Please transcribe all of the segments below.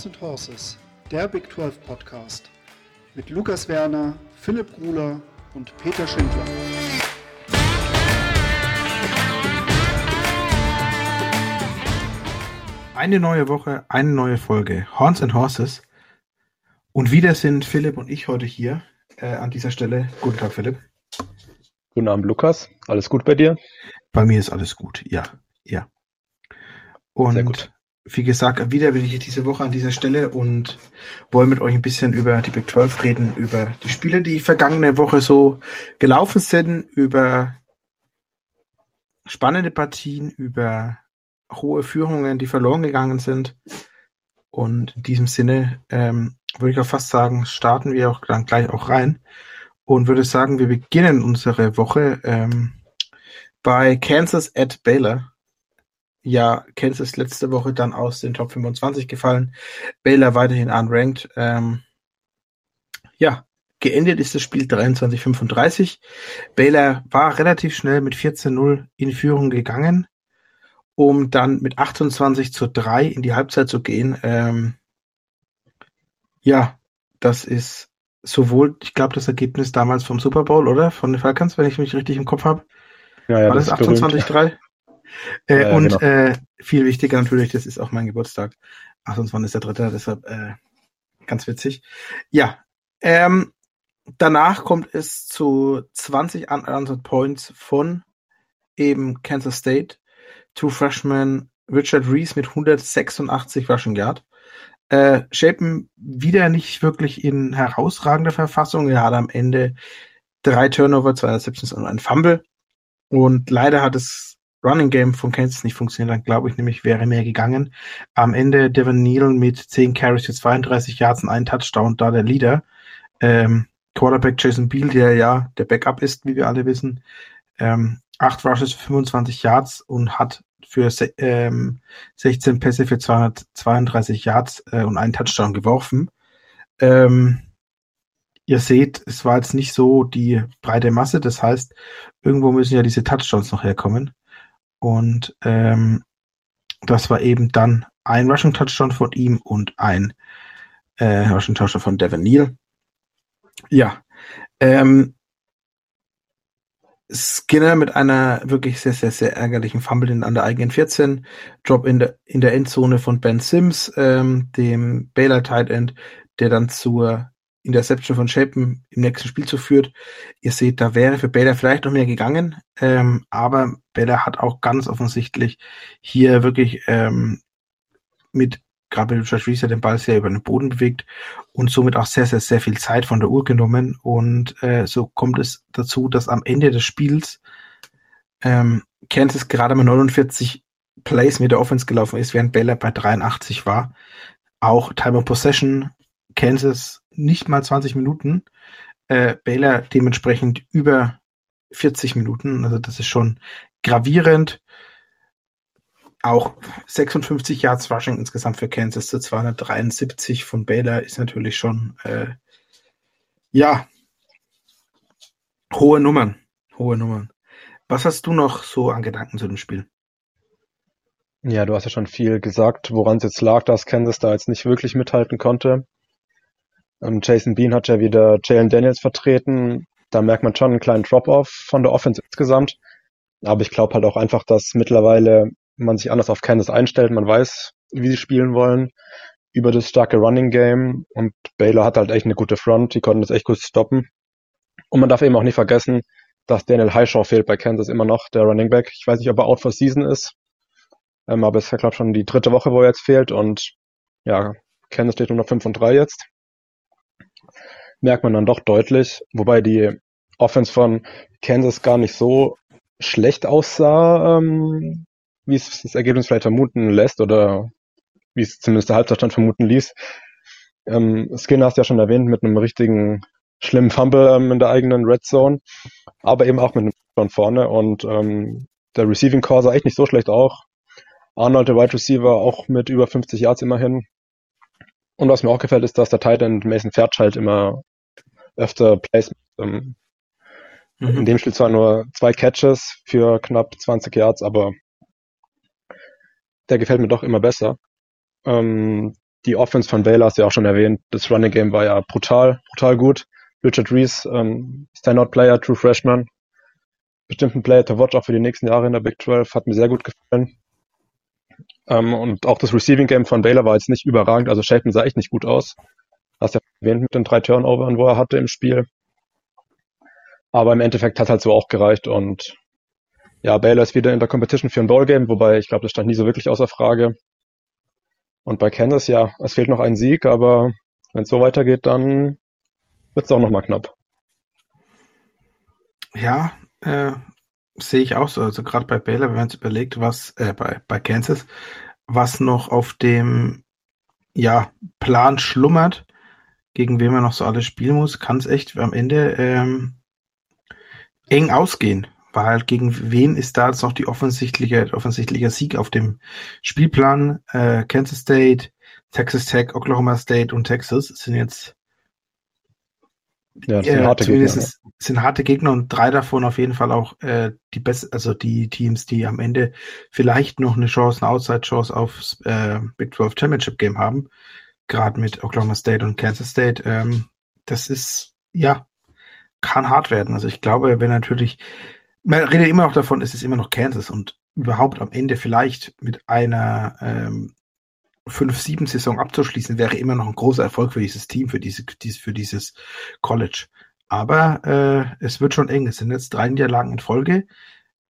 Horns and Horses, der Big 12 Podcast mit Lukas Werner, Philipp Gruler und Peter Schindler. Eine neue Woche, eine neue Folge Horns and Horses. Und wieder sind Philipp und ich heute hier äh, an dieser Stelle. Guten Tag, Philipp. Guten Abend, Lukas. Alles gut bei dir? Bei mir ist alles gut, ja, ja. Und wie gesagt, wieder bin ich diese Woche an dieser Stelle und wollen mit euch ein bisschen über die Big 12 reden, über die Spiele, die vergangene Woche so gelaufen sind, über spannende Partien, über hohe Führungen, die verloren gegangen sind. Und in diesem Sinne ähm, würde ich auch fast sagen, starten wir auch dann gleich auch rein und würde sagen, wir beginnen unsere Woche ähm, bei Kansas at Baylor. Ja, Kansas letzte Woche dann aus den Top 25 gefallen. Baylor weiterhin unranked. Ähm, ja, geendet ist das Spiel 23-35. Baylor war relativ schnell mit 14-0 in Führung gegangen, um dann mit 28 zu 3 in die Halbzeit zu gehen. Ähm, ja, das ist sowohl, ich glaube, das Ergebnis damals vom Super Bowl, oder? Von den Falcons, wenn ich mich richtig im Kopf habe. Ja, ja, War das, das 28-3? Äh, Ja, und genau. äh, viel wichtiger natürlich, das ist auch mein Geburtstag. 28 ist der dritte, deshalb äh, ganz witzig. Ja, ähm, danach kommt es zu 20 unanswered Points von eben Kansas State. True Freshman Richard Reese mit 186 Rushing Yard. Äh, Shapen wieder nicht wirklich in herausragender Verfassung. Er hat am Ende drei Turnover, zwei Interceptions und ein Fumble. Und leider hat das Running Game von Kansas nicht funktioniert. Dann glaube ich nämlich, wäre mehr gegangen. Am Ende Devin Neal mit 10 Carries für 32 Yards und einen Touchdown, da der Leader. Ähm, Quarterback Jason Beal, der ja der Backup ist, wie wir alle wissen. Ähm, 8 Rushes für 25 Yards und hat für ähm, 16 Pässe für 232 Yards äh, und einen Touchdown geworfen. Ähm, ihr seht, es war jetzt nicht so die breite Masse. Das heißt, irgendwo müssen ja diese Touchdowns noch herkommen. Und ähm, das war eben dann ein Rushing Touchdown von ihm und ein äh, Rushing Touchdown von Devin Neal. Ja, ähm, Skinner mit einer wirklich sehr, sehr, sehr ärgerlichen Fumble in, an der eigenen 14. Drop in der, in der Endzone von Ben Sims, ähm, dem Baylor Tight End, der dann zur Interception von Shapen im nächsten Spiel zu führt. Ihr seht, da wäre für Baylor vielleicht noch mehr gegangen, ähm, aber Baylor hat auch ganz offensichtlich hier wirklich ähm, mit gerade mit Josh Reese den Ball sehr über den Boden bewegt und somit auch sehr, sehr, sehr viel Zeit von der Uhr genommen. Und äh, so kommt es dazu, dass am Ende des Spiels ähm, Kansas gerade mal 49 Plays mit der Offense gelaufen ist, während Baylor bei 83 war. Auch Time of Possession, Kansas nicht mal 20 Minuten, äh, Baylor dementsprechend über 40 Minuten. Also das ist schon gravierend. Auch 56 Yards Rushing insgesamt für Kansas zu 273 von Baylor ist natürlich schon, äh, ja, hohe Nummern. Hohe Nummern. Was hast du noch so an Gedanken zu dem Spiel? Ja, du hast ja schon viel gesagt, woran es jetzt lag, dass Kansas da jetzt nicht wirklich mithalten konnte. Ähm, Jason Bean hat ja wieder Jalen Daniels vertreten. Da merkt man schon einen kleinen Drop-off von der Offense insgesamt. Aber ich glaube halt auch einfach, dass mittlerweile man sich anders auf Kansas einstellt. Man weiß, wie sie spielen wollen über das starke Running Game. Und Baylor hat halt echt eine gute Front. Die konnten das echt gut stoppen. Und man darf eben auch nicht vergessen, dass Daniel Highshaw fehlt bei Kansas immer noch, der Running Back. Ich weiß nicht, ob er out for season ist. Ähm, aber es ist ja, glaube schon die dritte Woche, wo er jetzt fehlt. Und ja, Kansas steht nur noch 5 und 3 jetzt. Merkt man dann doch deutlich. Wobei die Offense von Kansas gar nicht so schlecht aussah, ähm, wie es das Ergebnis vielleicht vermuten lässt oder wie es zumindest der Halbzeitstand vermuten ließ. Ähm, Skinner hast du ja schon erwähnt mit einem richtigen schlimmen Fumble ähm, in der eigenen Red Zone, aber eben auch mit einem von vorne und ähm, der Receiving Core sah echt nicht so schlecht auch. Arnold, der Wide Receiver, auch mit über 50 Yards immerhin. Und was mir auch gefällt, ist, dass der Tight End Mason Fairchild immer öfter Plays. Ähm, in dem Spiel zwar nur zwei Catches für knapp 20 Yards, aber der gefällt mir doch immer besser. Ähm, die Offense von Baylor hast du ja auch schon erwähnt. Das Running Game war ja brutal, brutal gut. Richard Reese, ähm, Standout-Player, True Freshman. Bestimmt ein Player to watch auch für die nächsten Jahre in der Big 12. Hat mir sehr gut gefallen. Ähm, und auch das Receiving Game von Baylor war jetzt nicht überragend. Also Shelton sah echt nicht gut aus. Hast ja erwähnt mit den drei Turnovern, wo er hatte im Spiel. Aber im Endeffekt hat halt so auch gereicht und ja, Baylor ist wieder in der Competition für ein Ballgame, wobei ich glaube, das stand nie so wirklich außer Frage. Und bei Kansas, ja, es fehlt noch ein Sieg, aber wenn es so weitergeht, dann wird es auch nochmal knapp. Ja, äh, sehe ich auch so. Also gerade bei Baylor, wenn man sich überlegt, was äh, bei, bei Kansas, was noch auf dem ja, Plan schlummert, gegen wen man noch so alles spielen muss, kann es echt am Ende ähm, eng ausgehen. Weil halt gegen wen ist da jetzt noch die offensichtliche, offensichtliche Sieg auf dem Spielplan? Äh, Kansas State, Texas Tech, Oklahoma State und Texas sind jetzt ja, sind, äh, harte Gegner, ne? sind harte Gegner und drei davon auf jeden Fall auch äh, die best also die Teams, die am Ende vielleicht noch eine Chance, eine Outside-Chance aufs äh, Big 12 Championship Game haben. Gerade mit Oklahoma State und Kansas State. Ähm, das ist, ja, kann hart werden. Also ich glaube, wenn natürlich, man redet immer noch davon, es ist immer noch Kansas und überhaupt am Ende vielleicht mit einer ähm, 5-7-Saison abzuschließen, wäre immer noch ein großer Erfolg für dieses Team, für, diese, für dieses College. Aber äh, es wird schon eng. Es sind jetzt drei Niederlagen in Folge.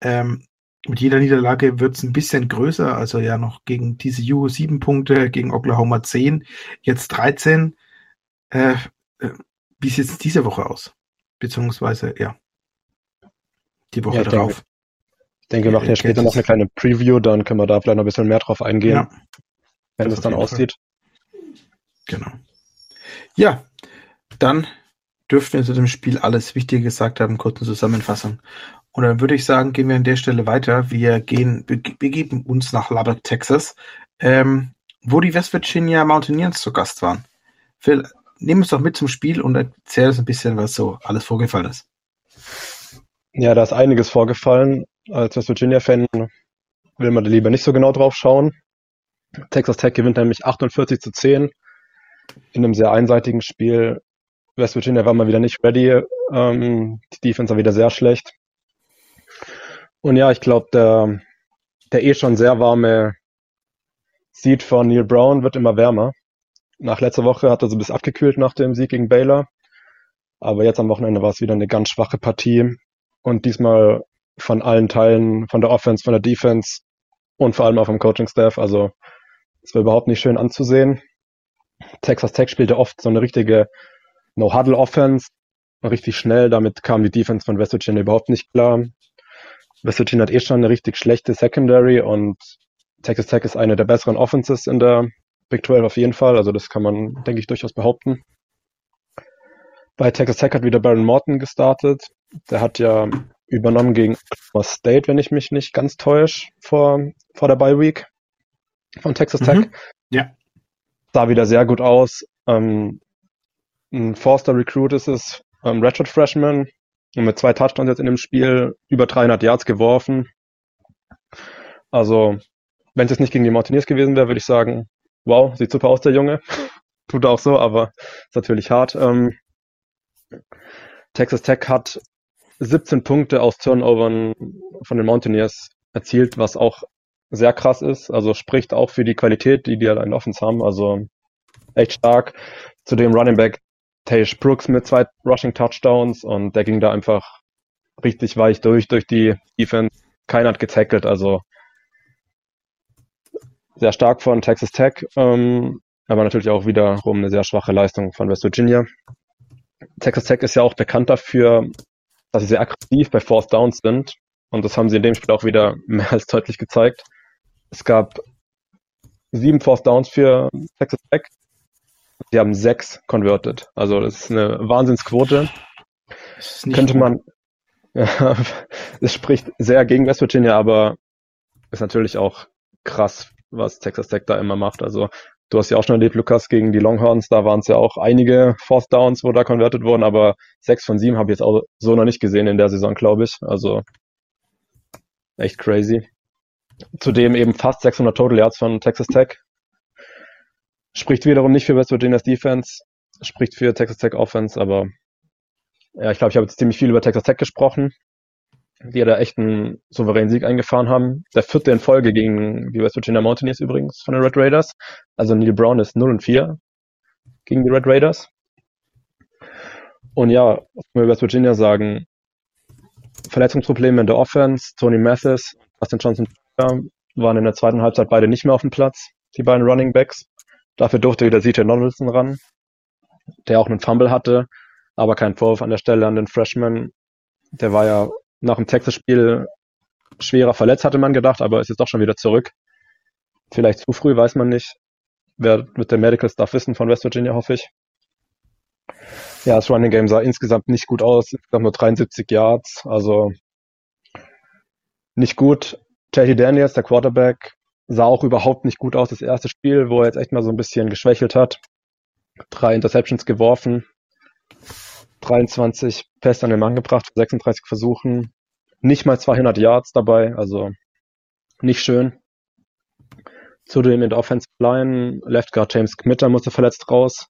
Ähm, mit jeder Niederlage wird es ein bisschen größer. Also ja noch gegen diese TCU sieben Punkte, gegen Oklahoma 10, jetzt 13. Äh, äh, wie sieht es diese Woche aus? Beziehungsweise, ja, die Woche ja, darauf. Denke, ich denke, wir machen ja später noch eine kleine Preview, dann können wir da vielleicht noch ein bisschen mehr drauf eingehen. Ja wenn es dann aussieht. Genau. Ja, dann dürften wir zu dem Spiel alles Wichtige gesagt haben, kurze Zusammenfassung. Und dann würde ich sagen, gehen wir an der Stelle weiter. Wir gehen, begeben uns nach Lubbock, Texas, ähm, wo die West Virginia Mountaineers zu Gast waren. Phil, nimm uns doch mit zum Spiel und erzähl uns ein bisschen, was so alles vorgefallen ist. Ja, da ist einiges vorgefallen. Als West Virginia-Fan will man da lieber nicht so genau drauf schauen. Texas Tech gewinnt nämlich 48 zu 10 in einem sehr einseitigen Spiel. West Virginia war mal wieder nicht ready. Ähm, die Defense war wieder sehr schlecht. Und ja, ich glaube, der, der eh schon sehr warme Seed von Neil Brown wird immer wärmer. Nach letzter Woche hat er so ein bisschen abgekühlt nach dem Sieg gegen Baylor. Aber jetzt am Wochenende war es wieder eine ganz schwache Partie. Und diesmal von allen Teilen, von der Offense, von der Defense und vor allem auch vom Coaching-Staff. Also es war überhaupt nicht schön anzusehen. Texas Tech spielte oft so eine richtige No-Huddle-Offense, richtig schnell. Damit kam die Defense von West Virginia überhaupt nicht klar. West Virginia hat eh schon eine richtig schlechte Secondary und Texas Tech ist eine der besseren Offenses in der Big 12 auf jeden Fall. Also das kann man, denke ich, durchaus behaupten. Bei Texas Tech hat wieder Baron Morton gestartet. Der hat ja übernommen gegen Oklahoma State, wenn ich mich nicht ganz täusche, vor, vor der Bye Week von Texas Tech. Mhm. Ja. Sah wieder sehr gut aus. Ähm, ein Forster Recruit ist es, ähm, Redshirt Freshman. Und mit zwei Touchdowns jetzt in dem Spiel über 300 Yards geworfen. Also, wenn es jetzt nicht gegen die Mountaineers gewesen wäre, würde ich sagen, wow, sieht super aus, der Junge. Tut auch so, aber ist natürlich hart. Ähm, Texas Tech hat 17 Punkte aus Turnovern von den Mountaineers erzielt, was auch sehr krass ist. Also spricht auch für die Qualität, die die halt in Offense haben. Also echt stark. Zudem Running Back Tage Brooks mit zwei Rushing Touchdowns und der ging da einfach richtig weich durch, durch die Defense. Keiner hat getackelt, also sehr stark von Texas Tech, ähm, aber natürlich auch wiederum eine sehr schwache Leistung von West Virginia. Texas Tech ist ja auch bekannt dafür, dass sie sehr aggressiv bei Fourth Downs sind. Und das haben sie in dem Spiel auch wieder mehr als deutlich gezeigt. Es gab sieben Fourth Downs für Texas Tech. Sie haben sechs converted. Also das ist eine Wahnsinnsquote. Könnte gut. man, ja, es spricht sehr gegen West Virginia, aber ist natürlich auch krass, was Texas Tech da immer macht. Also du hast ja auch schon erlebt, Lukas, gegen die Longhorns, da waren es ja auch einige Fourth Downs, wo da converted wurden, aber sechs von sieben habe ich jetzt auch so noch nicht gesehen in der Saison, glaube ich. Also echt crazy. Zudem eben fast 600 Total Yards von Texas Tech. Spricht wiederum nicht für West Virginia's Defense, spricht für Texas Tech Offense, aber ja, ich glaube, ich habe jetzt ziemlich viel über Texas Tech gesprochen, die ja da echt einen souveränen Sieg eingefahren haben. Der vierte in Folge gegen die West Virginia Mountaineers übrigens von den Red Raiders. Also Neil Brown ist 0 und 4 gegen die Red Raiders. Und ja, was wir über West Virginia sagen, Verletzungsprobleme in der Offense, Tony Mathis, Justin Johnson waren in der zweiten Halbzeit beide nicht mehr auf dem Platz, die beiden Running Backs. Dafür durfte wieder CJ Donaldson ran, der auch einen Fumble hatte, aber kein Vorwurf an der Stelle an den Freshman. Der war ja nach dem Texas-Spiel schwerer verletzt, hatte man gedacht, aber ist jetzt doch schon wieder zurück. Vielleicht zu früh, weiß man nicht. Wer wird der Medical Staff wissen von West Virginia, hoffe ich. Ja, das Running Game sah insgesamt nicht gut aus. Insgesamt nur 73 Yards, also nicht gut. JT Daniels, der Quarterback, sah auch überhaupt nicht gut aus. Das erste Spiel, wo er jetzt echt mal so ein bisschen geschwächelt hat. Drei Interceptions geworfen, 23 Pässe an den Mann gebracht, 36 Versuchen, nicht mal 200 Yards dabei, also nicht schön. Zudem in der Offensive Line, Left Guard James Kmitter musste verletzt raus,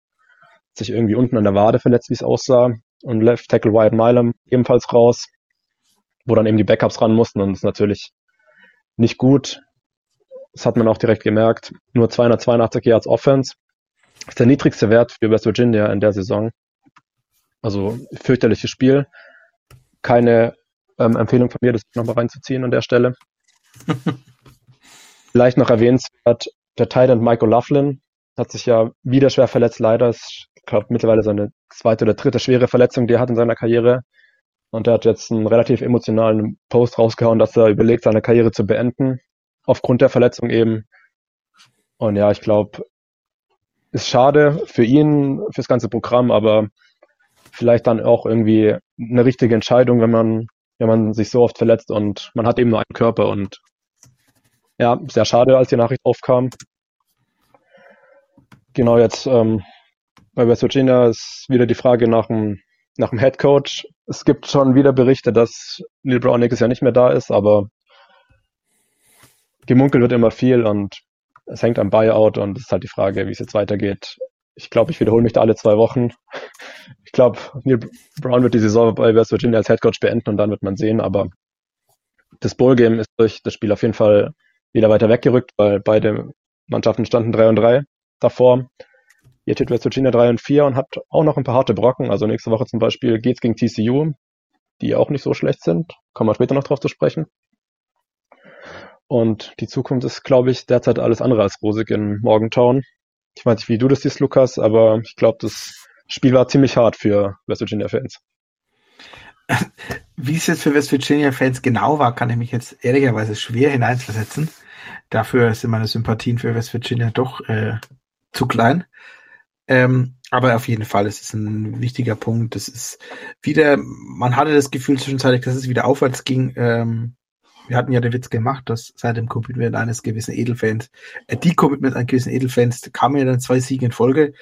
sich irgendwie unten an der Wade verletzt, wie es aussah. Und Left Tackle Wyatt Milam ebenfalls raus, wo dann eben die Backups ran mussten und das ist natürlich nicht gut. Das hat man auch direkt gemerkt. Nur 282 Yards Offense. Das ist der niedrigste Wert für West Virginia in der Saison. Also fürchterliches Spiel. Keine ähm, Empfehlung von mir, das nochmal reinzuziehen an der Stelle. Vielleicht noch erwähnenswert, der Titan Michael Laughlin hat sich ja wieder schwer verletzt, leider. Ich glaube mittlerweile seine zweite oder dritte schwere Verletzung, die er hat in seiner Karriere. Und er hat jetzt einen relativ emotionalen Post rausgehauen, dass er überlegt, seine Karriere zu beenden. Aufgrund der Verletzung eben. Und ja, ich glaube, ist schade für ihn, fürs ganze Programm, aber vielleicht dann auch irgendwie eine richtige Entscheidung, wenn man, wenn man sich so oft verletzt und man hat eben nur einen Körper und ja, sehr schade, als die Nachricht aufkam. Genau, jetzt ähm, bei West Virginia ist wieder die Frage nach dem, nach dem Head Coach. Es gibt schon wieder Berichte, dass Neil Brown nächstes Jahr nicht mehr da ist, aber gemunkelt wird immer viel und es hängt am Buyout und es ist halt die Frage, wie es jetzt weitergeht. Ich glaube, ich wiederhole mich da alle zwei Wochen. Ich glaube, Neil Brown wird die Saison bei West Virginia als Headcoach beenden und dann wird man sehen, aber das Bowl-Game ist durch das Spiel auf jeden Fall wieder weiter weggerückt, weil beide Mannschaften standen 3 und 3 davor. Ihr steht West Virginia 3 und 4 und hat auch noch ein paar harte Brocken. Also nächste Woche zum Beispiel geht's gegen TCU, die auch nicht so schlecht sind. Kommen wir später noch drauf zu sprechen. Und die Zukunft ist, glaube ich, derzeit alles andere als rosig in Morgantown. Ich weiß nicht, wie du das siehst, Lukas, aber ich glaube, das Spiel war ziemlich hart für West Virginia-Fans. Wie es jetzt für West Virginia-Fans genau war, kann ich mich jetzt ehrlicherweise schwer hineinversetzen. Dafür sind meine Sympathien für West Virginia doch äh, zu klein. Ähm, aber auf jeden Fall, es ist ein wichtiger Punkt. Das ist wieder, man hatte das Gefühl zwischenzeitlich, dass es wieder aufwärts ging. Ähm, wir hatten ja den Witz gemacht, dass seit dem Commitment eines gewissen Edelfans, äh, die Commitment eines gewissen Edelfans kamen ja dann zwei Siege in Folge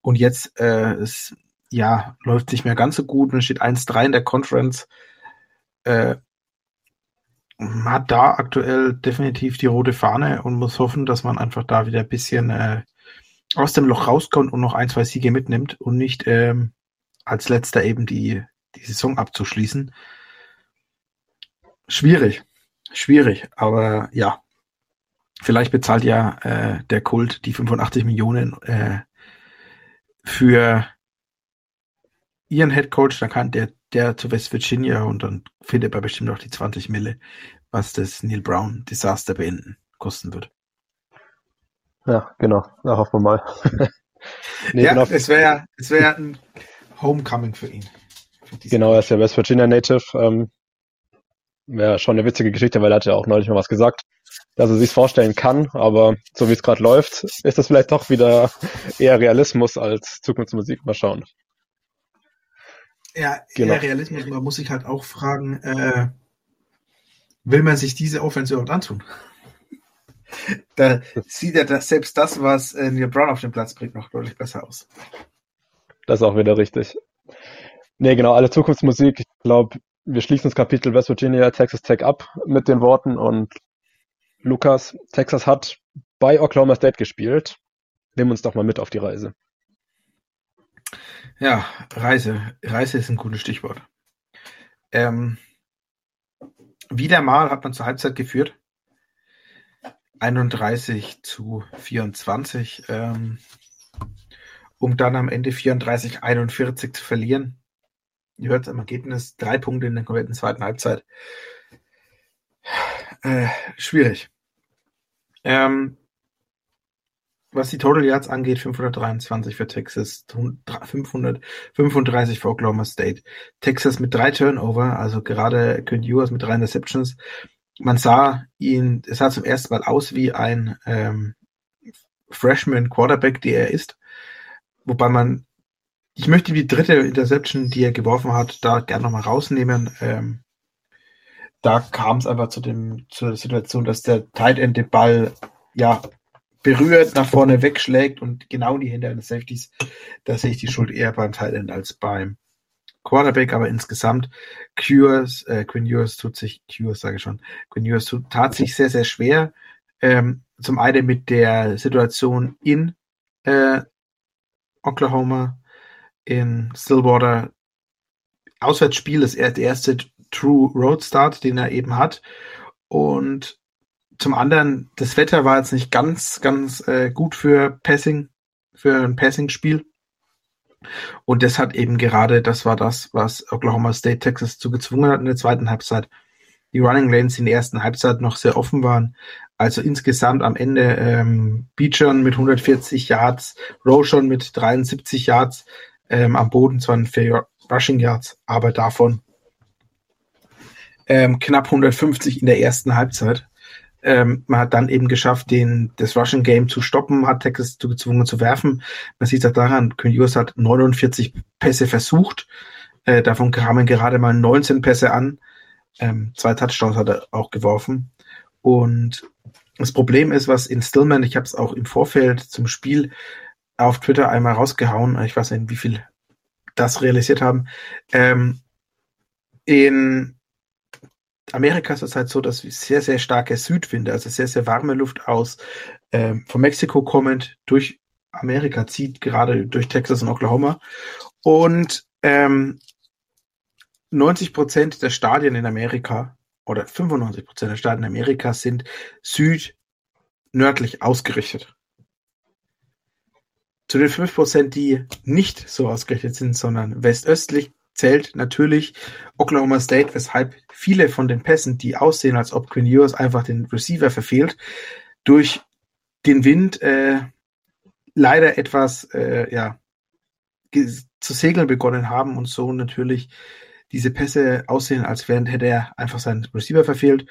und jetzt äh, es, ja, läuft nicht mehr ganz so gut. Man steht 1-3 in der Conference. Äh, man hat da aktuell definitiv die rote Fahne und muss hoffen, dass man einfach da wieder ein bisschen äh, aus dem Loch rauskommt und noch ein, zwei Siege mitnimmt und nicht ähm, als letzter eben die, die Saison abzuschließen. Schwierig. Schwierig, aber ja. Vielleicht bezahlt ja äh, der Kult die 85 Millionen äh, für ihren Head Coach, dann kann der, der zu West Virginia und dann findet er bestimmt auch die 20 Mille, was das Neil Brown Desaster beenden kosten wird. Ja, genau. Da hoffen wir mal. nee, ja, genau. es wäre ja, es wäre ja ein Homecoming für ihn. Für genau, er ist ja West Virginia Native. Ähm, wäre schon eine witzige Geschichte, weil er hat ja auch neulich mal was gesagt, dass er sich vorstellen kann, aber so wie es gerade läuft, ist das vielleicht doch wieder eher Realismus als Zukunftsmusik. Mal schauen. Ja, genau. eher Realismus. Man muss sich halt auch fragen, äh, will man sich diese Offense überhaupt antun? da sieht ja das, selbst das, was äh, Neil Brown auf den Platz bringt, noch deutlich besser aus. Das ist auch wieder richtig. Nee, genau, alle Zukunftsmusik. Ich glaube, wir schließen das Kapitel West Virginia, Texas Tech ab mit den Worten und Lukas, Texas hat bei Oklahoma State gespielt. Nimm uns doch mal mit auf die Reise. Ja, Reise. Reise ist ein gutes Stichwort. Ähm, wieder mal hat man zur Halbzeit geführt. 31 zu 24, ähm, um dann am Ende 34, 41 zu verlieren. Ihr hört es am Ergebnis, drei Punkte in der kompletten zweiten Halbzeit. Äh, schwierig. Ähm, was die Total Yards angeht, 523 für Texas, 535 für Oklahoma State. Texas mit drei Turnover, also gerade Quinn Ewers mit drei Interceptions. Man sah ihn, es sah zum ersten Mal aus wie ein ähm, Freshman Quarterback, der er ist. Wobei man, ich möchte die dritte Interception, die er geworfen hat, da gerne nochmal rausnehmen. Ähm, da kam es einfach zu dem, zur Situation, dass der Tight End den Ball ja berührt, nach vorne wegschlägt und genau in die Hände eines Safeties. Da sehe ich die Schuld eher beim Tight End als beim Quarterback, aber insgesamt Cures, äh, Quinn Ewers tut sich, Cures sage ich schon, Quinn Ewers tut, tat sich sehr, sehr schwer. Ähm, zum einen mit der Situation in äh, Oklahoma, in Stillwater. Auswärtsspiel ist er der erste True Road Start, den er eben hat. Und zum anderen, das Wetter war jetzt nicht ganz, ganz äh, gut für Passing, für ein Passing-Spiel. Und das hat eben gerade, das war das, was Oklahoma State Texas zu gezwungen hat in der zweiten Halbzeit. Die Running Lanes in der ersten Halbzeit noch sehr offen waren. Also insgesamt am Ende ähm, Beechern mit 140 Yards, Roshan mit 73 Yards, ähm, am Boden zwar vier Rushing Yards, aber davon ähm, knapp 150 in der ersten Halbzeit. Ähm, man hat dann eben geschafft, den, das Russian Game zu stoppen, hat Texas zu gezwungen zu werfen. Man sieht es daran, Curios hat 49 Pässe versucht. Äh, davon kamen gerade mal 19 Pässe an. Ähm, zwei Touchdowns hat er auch geworfen. Und das Problem ist, was in Stillman, ich habe es auch im Vorfeld zum Spiel auf Twitter einmal rausgehauen, ich weiß nicht, wie viel das realisiert haben. Ähm, in Amerika ist es halt so, dass wir sehr, sehr starke Südwinde, also sehr, sehr warme Luft aus ähm, von Mexiko kommend durch Amerika zieht, gerade durch Texas und Oklahoma. Und ähm, 90 Prozent der Stadien in Amerika oder 95 Prozent der Stadien in Amerika sind südnördlich ausgerichtet. Zu den 5 Prozent, die nicht so ausgerichtet sind, sondern westöstlich, zählt natürlich Oklahoma State, weshalb viele von den Pässen, die aussehen, als ob Quinn Ewers einfach den Receiver verfehlt, durch den Wind äh, leider etwas äh, ja, zu segeln begonnen haben und so natürlich diese Pässe aussehen, als wären, hätte er einfach seinen Receiver verfehlt.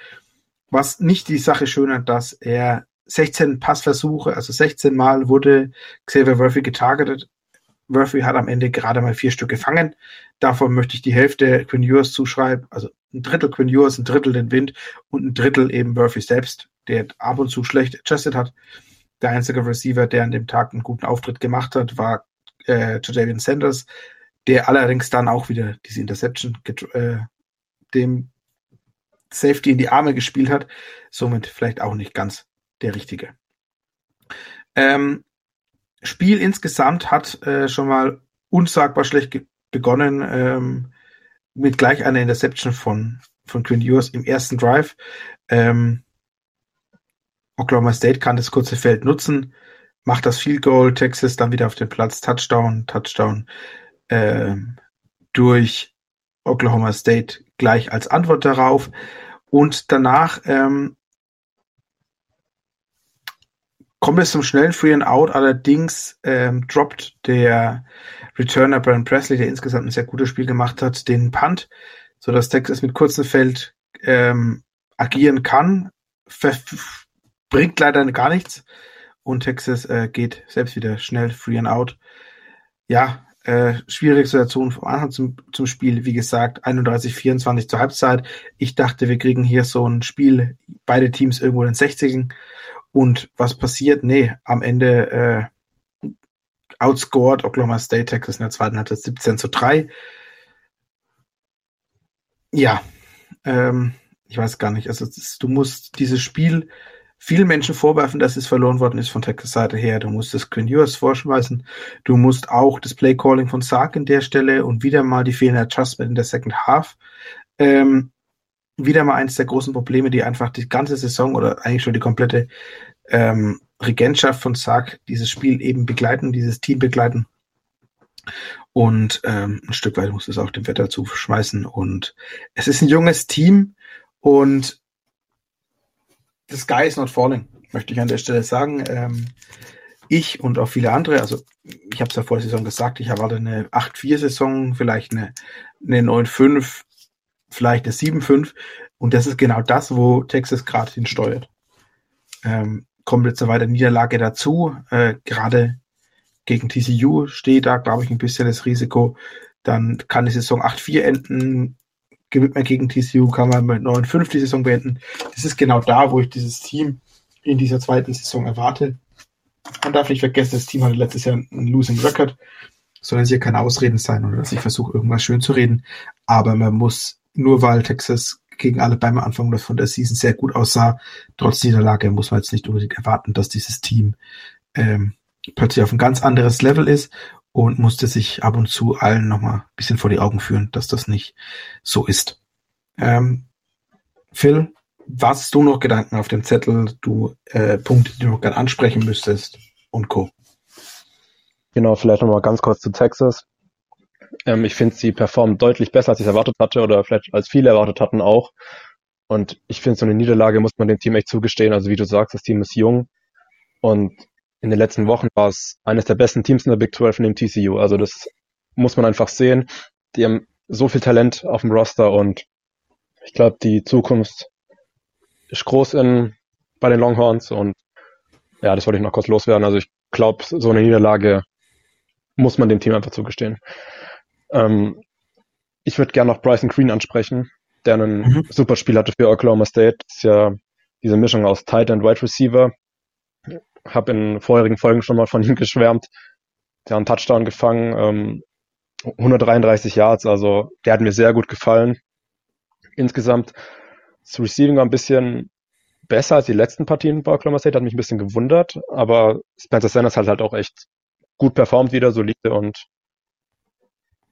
Was nicht die Sache schönert, dass er 16 Passversuche, also 16 Mal wurde Xavier Murphy getargetet, Murphy hat am Ende gerade mal vier Stück gefangen. Davon möchte ich die Hälfte Quinn Ewers zuschreiben, also ein Drittel Quinn Ewers, ein Drittel den Wind und ein Drittel eben Murphy selbst, der ab und zu schlecht adjusted hat. Der einzige Receiver, der an dem Tag einen guten Auftritt gemacht hat, war äh, Jadavian Sanders, der allerdings dann auch wieder diese Interception äh, dem Safety in die Arme gespielt hat. Somit vielleicht auch nicht ganz der richtige. Ähm, Spiel insgesamt hat äh, schon mal unsagbar schlecht begonnen ähm, mit gleich einer Interception von, von Quinn Ewers im ersten Drive. Ähm, Oklahoma State kann das kurze Feld nutzen, macht das Field Goal, Texas dann wieder auf den Platz, Touchdown, Touchdown äh, durch Oklahoma State gleich als Antwort darauf. Und danach ähm, kommt es zum schnellen Free and Out, allerdings ähm, droppt der Returner Brian Presley, der insgesamt ein sehr gutes Spiel gemacht hat, den Punt, sodass Texas mit kurzem Feld ähm, agieren kann. Ver bringt leider gar nichts und Texas äh, geht selbst wieder schnell Free and Out. Ja, äh, schwierige Situation vom Anfang zum, zum Spiel. Wie gesagt, 31, 24 zur Halbzeit. Ich dachte, wir kriegen hier so ein Spiel, beide Teams irgendwo in den 60 und was passiert? Nee, am Ende äh, outscored Oklahoma State Texas in der zweiten Halbzeit 17 zu 3. Ja, ähm, ich weiß gar nicht. Also ist, du musst dieses Spiel vielen Menschen vorwerfen, dass es verloren worden ist von Texas Seite her. Du musst das Quinn Ewers vorschmeißen. Du musst auch das Play Calling von Sark in der Stelle und wieder mal die fehlende Adjustment in der Second Half. Ähm, wieder mal eines der großen Probleme, die einfach die ganze Saison oder eigentlich schon die komplette ähm, Regentschaft von Sark dieses Spiel eben begleiten, dieses Team begleiten. Und ähm, ein Stück weit muss es auch dem Wetter zuschmeißen. Und es ist ein junges Team und the sky is not falling, möchte ich an der Stelle sagen. Ähm, ich und auch viele andere, also ich habe es ja vor der Saison gesagt, ich erwarte eine 8-4-Saison, vielleicht eine, eine 9-5, vielleicht eine 7-5. Und das ist genau das, wo Texas gerade hinsteuert. Ähm, kommt jetzt eine weitere Niederlage dazu. Äh, gerade gegen TCU steht da, glaube ich, ein bisschen das Risiko. Dann kann die Saison 8-4 enden gewinnt man gegen TCU, kann man mit 9-5 die Saison beenden. Das ist genau da, wo ich dieses Team in dieser zweiten Saison erwarte. Man darf nicht vergessen, das Team hatte letztes Jahr einen Losing Record. Soll jetzt hier keine Ausreden sein oder dass ich versuche, irgendwas schön zu reden. Aber man muss, nur weil Texas gegen alle beim Anfang von der Season sehr gut aussah, trotz Niederlage muss man jetzt nicht unbedingt erwarten, dass dieses Team ähm, plötzlich auf ein ganz anderes Level ist und musste sich ab und zu allen nochmal ein bisschen vor die Augen führen, dass das nicht so ist. Ähm, Phil, was du noch Gedanken auf dem Zettel, du äh, Punkte, die du noch gerne ansprechen müsstest und Co. Genau, vielleicht nochmal ganz kurz zu Texas. Ähm, ich finde, sie performen deutlich besser, als ich erwartet hatte oder vielleicht als viele erwartet hatten auch. Und ich finde, so eine Niederlage muss man dem Team echt zugestehen. Also wie du sagst, das Team ist jung und in den letzten Wochen war es eines der besten Teams in der Big 12 neben TCU. Also das muss man einfach sehen. Die haben so viel Talent auf dem Roster und ich glaube, die Zukunft ist groß in, bei den Longhorns und ja, das wollte ich noch kurz loswerden. Also ich glaube, so eine Niederlage muss man dem Team einfach zugestehen. Ähm, ich würde gerne noch Bryson Green ansprechen, der einen mhm. super Spiel hatte für Oklahoma State. Das ist ja diese Mischung aus Tight and Wide Receiver, habe in vorherigen Folgen schon mal von ihm geschwärmt. Der hat einen Touchdown gefangen, ähm, 133 Yards, also der hat mir sehr gut gefallen. Insgesamt das Receiving war ein bisschen besser als die letzten Partien bei Oklahoma State, hat mich ein bisschen gewundert, aber Spencer Sanders hat halt auch echt gut performt wieder, solide und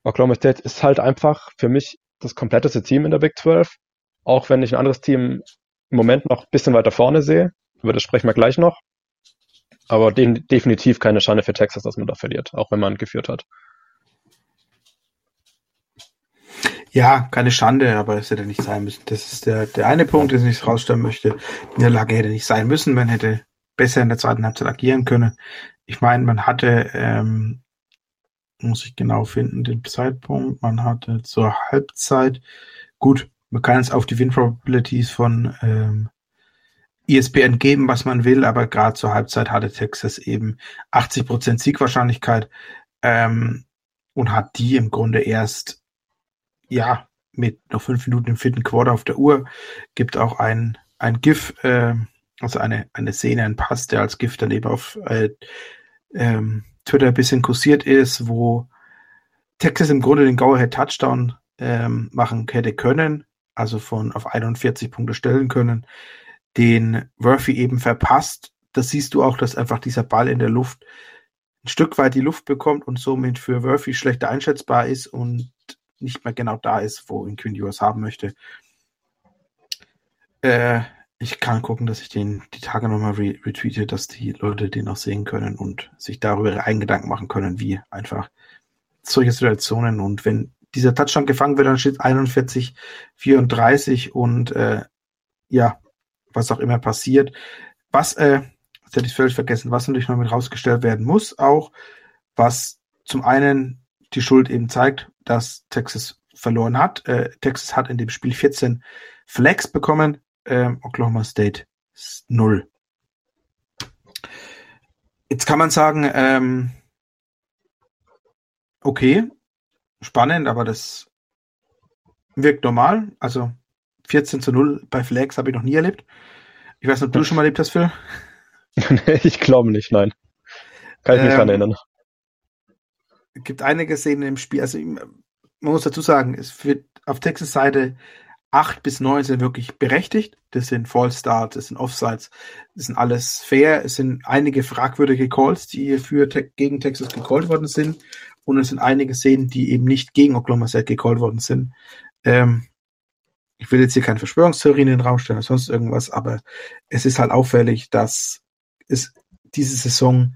Oklahoma State ist halt einfach für mich das kompletteste Team in der Big 12, auch wenn ich ein anderes Team im Moment noch ein bisschen weiter vorne sehe, über das sprechen wir gleich noch. Aber de definitiv keine Schande für Texas, dass man da verliert, auch wenn man geführt hat. Ja, keine Schande, aber es hätte nicht sein müssen. Das ist der, der eine Punkt, den ich rausstellen möchte. Die Niederlage hätte nicht sein müssen. Man hätte besser in der zweiten Halbzeit agieren können. Ich meine, man hatte, ähm, muss ich genau finden, den Zeitpunkt. Man hatte zur Halbzeit, gut, man kann es auf die Win Probabilities von ähm, ESPN geben, was man will, aber gerade zur Halbzeit hatte Texas eben 80% Siegwahrscheinlichkeit ähm, und hat die im Grunde erst, ja, mit noch fünf Minuten im vierten Quarter auf der Uhr, gibt auch ein, ein GIF, äh, also eine, eine Szene, ein Pass, der als GIF dann eben auf äh, ähm, Twitter ein bisschen kursiert ist, wo Texas im Grunde den Go-Ahead-Touchdown ähm, machen hätte können, also von auf 41 Punkte stellen können den Murphy eben verpasst. Das siehst du auch, dass einfach dieser Ball in der Luft ein Stück weit die Luft bekommt und somit für Murphy schlechter einschätzbar ist und nicht mehr genau da ist, wo ihn Quinn Ewers haben möchte. Äh, ich kann gucken, dass ich den die Tage nochmal re retweete, dass die Leute den auch sehen können und sich darüber ihre eigenen Gedanken machen können, wie einfach solche Situationen und wenn dieser Touchdown gefangen wird, dann steht 41, 34 und äh, ja, was auch immer passiert. Was, äh, das hätte ich völlig vergessen, was natürlich noch mit rausgestellt werden muss, auch was zum einen die Schuld eben zeigt, dass Texas verloren hat. Äh, Texas hat in dem Spiel 14 Flags bekommen, äh, Oklahoma State 0. Jetzt kann man sagen, ähm, okay, spannend, aber das wirkt normal. Also 14 zu 0 bei Flags habe ich noch nie erlebt. Ich weiß nicht, ob du schon mal erlebt hast, Phil? ich glaube nicht, nein. Kann ich mich ähm, daran erinnern. Es gibt einige Szenen im Spiel, also man muss dazu sagen, es wird auf Texas Seite acht bis neun sind wirklich berechtigt. Das sind Fallstarts, das sind Offsides, das sind alles fair. Es sind einige fragwürdige Calls, die für gegen Texas gecallt worden sind. Und es sind einige Szenen, die eben nicht gegen Oklahoma State gecallt worden sind. Ähm, ich will jetzt hier keine Verschwörungstheorien in den Raum stellen oder sonst irgendwas, aber es ist halt auffällig, dass es diese Saison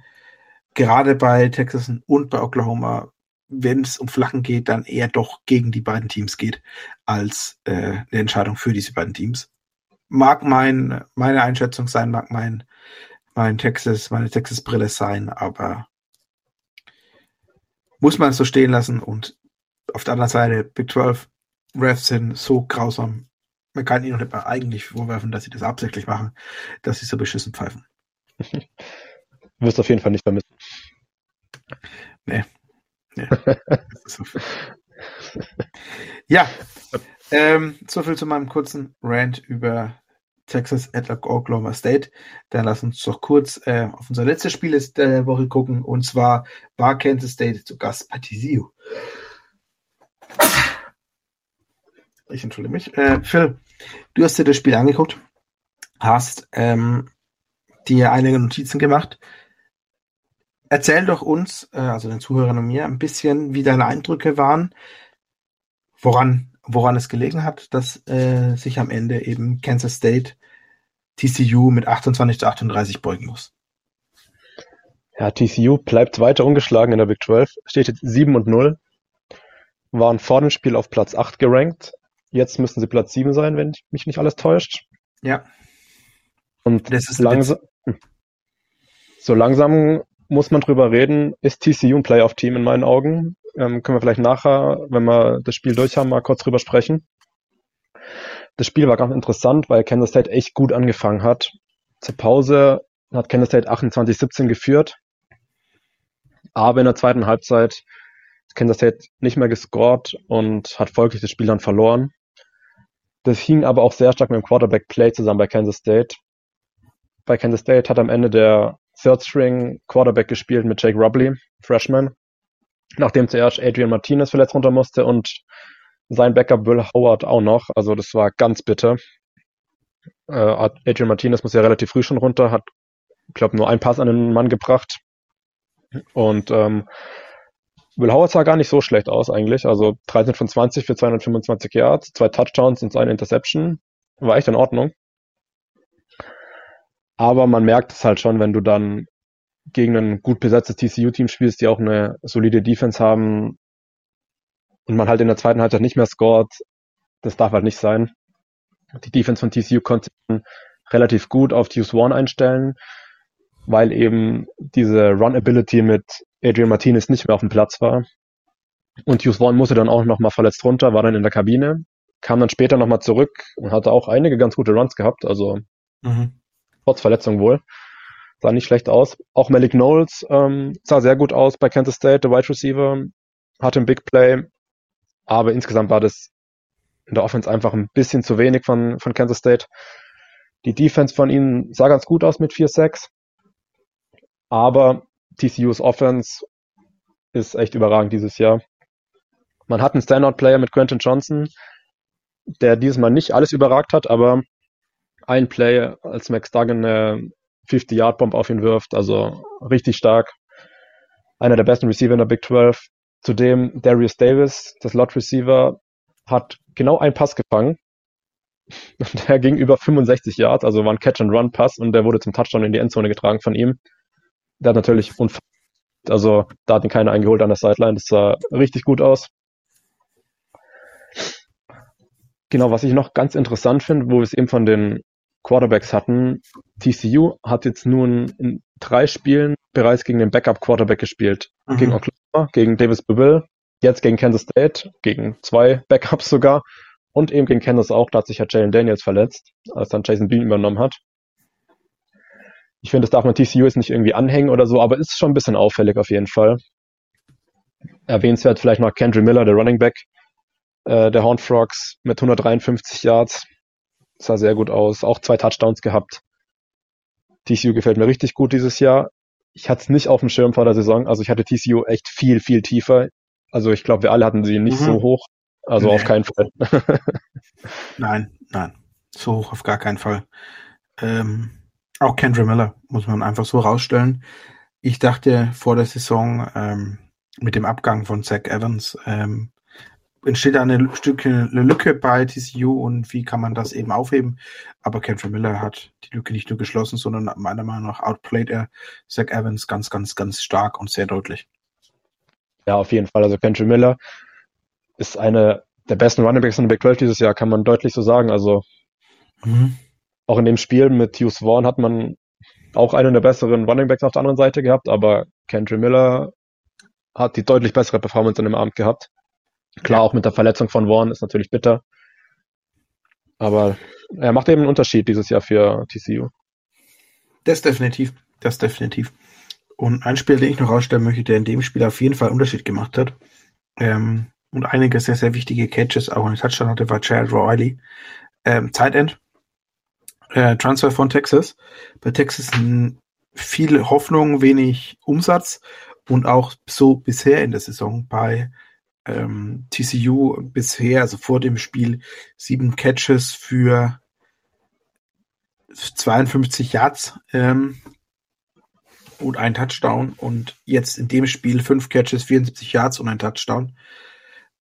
gerade bei Texas und bei Oklahoma, wenn es um Flachen geht, dann eher doch gegen die beiden Teams geht, als äh, eine Entscheidung für diese beiden Teams. Mag mein, meine Einschätzung sein, mag mein, mein Texas, meine Texas-Brille sein, aber muss man es so stehen lassen und auf der anderen Seite Big 12 Refs sind so grausam. Man kann ihnen nicht mal eigentlich vorwerfen, dass sie das absichtlich machen, dass sie so beschissen pfeifen. Du wirst auf jeden Fall nicht vermissen. Nee. Nee. ja, ähm, so viel zu meinem kurzen Rant über Texas at Oklahoma State. Dann lass uns doch kurz äh, auf unser letztes Spiel der Woche gucken. Und zwar war Kansas State zu Gast bei TCU. Ich entschuldige mich. Äh, Phil, du hast dir das Spiel angeguckt, hast ähm, dir einige Notizen gemacht. Erzähl doch uns, äh, also den Zuhörern und mir, ein bisschen, wie deine Eindrücke waren, woran, woran es gelegen hat, dass äh, sich am Ende eben Kansas State TCU mit 28 zu 38 beugen muss. Ja, TCU bleibt weiter ungeschlagen in der Big 12, steht jetzt 7 und 0, waren vor dem Spiel auf Platz 8 gerankt, Jetzt müssen sie Platz 7 sein, wenn mich nicht alles täuscht. Ja. Und das ist langsam, so langsam muss man drüber reden, ist TCU ein Playoff-Team in meinen Augen. Ähm, können wir vielleicht nachher, wenn wir das Spiel durch haben, mal kurz drüber sprechen. Das Spiel war ganz interessant, weil Kansas State echt gut angefangen hat. Zur Pause hat Kansas State 28-17 geführt. Aber in der zweiten Halbzeit Kansas State nicht mehr gescored und hat folglich das Spiel dann verloren. Das hing aber auch sehr stark mit dem Quarterback-Play zusammen bei Kansas State. Bei Kansas State hat am Ende der Third String Quarterback gespielt mit Jake Rubley, Freshman, nachdem zuerst Adrian Martinez verletzt runter musste und sein Backup Will Howard auch noch. Also das war ganz bitter. Äh, Adrian Martinez muss ja relativ früh schon runter, hat, ich glaube, nur einen Pass an den Mann gebracht. Und ähm, Will Howard sah gar nicht so schlecht aus eigentlich. Also 13 von 20 für 225 Yards, zwei Touchdowns und eine Interception. War echt in Ordnung. Aber man merkt es halt schon, wenn du dann gegen ein gut besetztes TCU-Team spielst, die auch eine solide Defense haben und man halt in der zweiten Halbzeit nicht mehr scored. Das darf halt nicht sein. Die Defense von TCU konnte relativ gut auf Deuce One einstellen, weil eben diese Run-Ability mit Adrian Martinez nicht mehr auf dem Platz war. Und Hughes Vaughn musste dann auch nochmal verletzt runter, war dann in der Kabine, kam dann später nochmal zurück und hatte auch einige ganz gute Runs gehabt, also mhm. Trotz Verletzung wohl. Sah nicht schlecht aus. Auch Malik Knowles ähm, sah sehr gut aus bei Kansas State, der Wide Receiver, hatte ein Big Play, aber insgesamt war das in der Offense einfach ein bisschen zu wenig von, von Kansas State. Die Defense von ihnen sah ganz gut aus mit 4-6, aber TCU's Offense ist echt überragend dieses Jahr. Man hat einen Standout-Player mit Quentin Johnson, der dieses Mal nicht alles überragt hat, aber ein Play, als Max Duggan eine 50-Yard-Bomb auf ihn wirft, also richtig stark. Einer der besten Receiver in der Big 12. Zudem Darius Davis, das Lot-Receiver, hat genau einen Pass gefangen. Der ging über 65 Yards, also war ein Catch-and-Run-Pass und der wurde zum Touchdown in die Endzone getragen von ihm der hat natürlich unfassbar, also da hat ihn keiner eingeholt an der Sideline. Das sah richtig gut aus. Genau, was ich noch ganz interessant finde, wo wir es eben von den Quarterbacks hatten, TCU hat jetzt nun in drei Spielen bereits gegen den Backup-Quarterback gespielt. Mhm. Gegen Oklahoma, gegen Davis Beville, jetzt gegen Kansas State, gegen zwei Backups sogar und eben gegen Kansas auch, da hat sich ja Jalen Daniels verletzt, als dann Jason Bean übernommen hat. Ich finde, das darf man TCU jetzt nicht irgendwie anhängen oder so, aber ist schon ein bisschen auffällig auf jeden Fall. Erwähnenswert vielleicht noch Kendry Miller, der Running Back äh, der Horned Frogs mit 153 Yards. Sah sehr gut aus. Auch zwei Touchdowns gehabt. TCU gefällt mir richtig gut dieses Jahr. Ich hatte es nicht auf dem Schirm vor der Saison. Also ich hatte TCU echt viel, viel tiefer. Also ich glaube, wir alle hatten sie nicht mhm. so hoch Also nee. auf keinen Fall. nein, nein. So hoch auf gar keinen Fall. Ähm, auch Kendra Miller muss man einfach so rausstellen. Ich dachte vor der Saison ähm, mit dem Abgang von Zach Evans ähm, entsteht eine Stück eine Lücke bei TCU und wie kann man das eben aufheben? Aber Kendra Miller hat die Lücke nicht nur geschlossen, sondern meiner Meinung nach outplayed er Zach Evans ganz, ganz, ganz stark und sehr deutlich. Ja, auf jeden Fall. Also Kendra Miller ist eine der besten Running Backs in der Big 12 dieses Jahr, kann man deutlich so sagen. Also mhm. auch in dem Spiel mit Hughes Vaughn hat man auch einen der besseren Running Backs auf der anderen Seite gehabt, aber Kendra Miller hat die deutlich bessere Performance an dem Abend gehabt. Klar, auch mit der Verletzung von Vaughn ist natürlich bitter. Aber er macht eben einen Unterschied dieses Jahr für TCU. Das definitiv. Das definitiv. Und ein Spieler, den ich noch rausstellen möchte, der in dem Spiel auf jeden Fall Unterschied gemacht hat ähm, und einige sehr, sehr wichtige Catches auch einen Touchdown hatte, war Chad Riley. Ähm, Tight End, äh, Transfer von Texas. Bei Texas viel Hoffnung, wenig Umsatz und auch so bisher in der Saison bei ähm, TCU bisher, also vor dem Spiel, sieben Catches für 52 Yards ähm, und ein Touchdown und jetzt in dem Spiel fünf Catches, 74 Yards und ein Touchdown.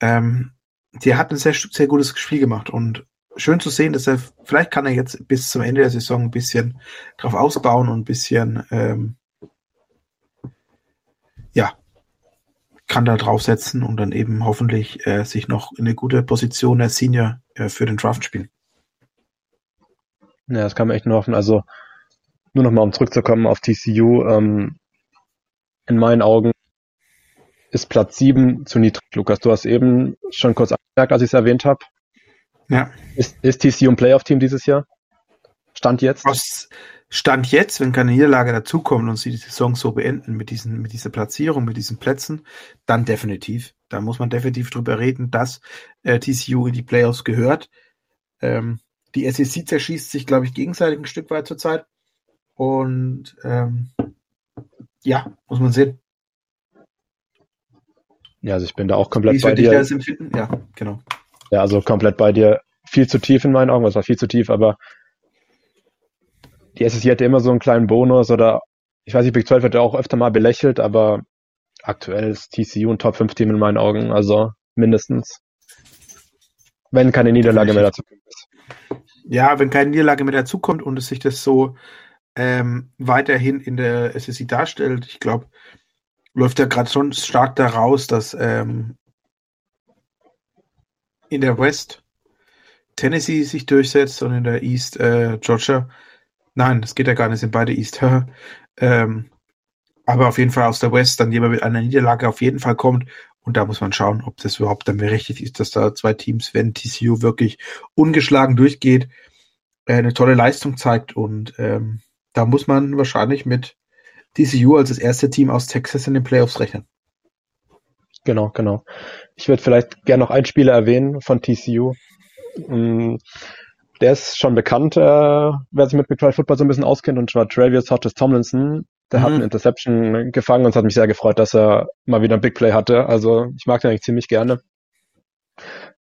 Ähm, der hat ein sehr, sehr gutes Spiel gemacht und schön zu sehen, dass er, vielleicht kann er jetzt bis zum Ende der Saison ein bisschen drauf ausbauen und ein bisschen, ähm, ja, kann da draufsetzen und dann eben hoffentlich äh, sich noch in eine gute Position als Senior äh, für den Draft spielen. Ja, das kann man echt nur hoffen. Also nur nochmal, um zurückzukommen auf TCU. Ähm, in meinen Augen ist Platz 7 zu niedrig, Lukas. Du hast eben schon kurz angemerkt, als ich es erwähnt habe. Ja. Ist, ist TCU ein Playoff-Team dieses Jahr? Stand jetzt? Aus, Stand jetzt, wenn keine Niederlage dazukommt und sie die Saison so beenden mit diesen, mit dieser Platzierung, mit diesen Plätzen, dann definitiv. Da muss man definitiv drüber reden, dass äh, TCU in die Playoffs gehört. Ähm, die SEC zerschießt sich, glaube ich, gegenseitig ein Stück weit zurzeit. Und ähm, ja, muss man sehen. Ja, also ich bin da auch komplett Wie bei dir. Das empfinden? Ja, genau. Ja, also komplett bei dir. Viel zu tief in meinen Augen, es war viel zu tief, aber die SSI hatte immer so einen kleinen Bonus oder ich weiß nicht, Big 12 wird ja auch öfter mal belächelt, aber aktuell ist TCU ein Top 5 Team in meinen Augen, also mindestens. Wenn keine Niederlage mehr dazu kommt. Ja, wenn keine Niederlage mehr dazu kommt und es sich das so ähm, weiterhin in der SSI darstellt, ich glaube, läuft ja gerade schon stark daraus, dass ähm, in der West Tennessee sich durchsetzt und in der East äh, Georgia. Nein, das geht ja gar nicht, sind beide East. ähm, aber auf jeden Fall aus der West dann jemand mit einer Niederlage auf jeden Fall kommt. Und da muss man schauen, ob das überhaupt dann berechtigt ist, dass da zwei Teams, wenn TCU wirklich ungeschlagen durchgeht, äh, eine tolle Leistung zeigt. Und ähm, da muss man wahrscheinlich mit TCU als das erste Team aus Texas in den Playoffs rechnen. Genau, genau. Ich würde vielleicht gerne noch einen Spieler erwähnen von TCU. Der ist schon bekannt, äh, wer sich mit Big 12 Football so ein bisschen auskennt, und zwar Travis Hodges Tomlinson. Der mhm. hat eine Interception gefangen und es hat mich sehr gefreut, dass er mal wieder ein Big Play hatte. Also ich mag den eigentlich ziemlich gerne.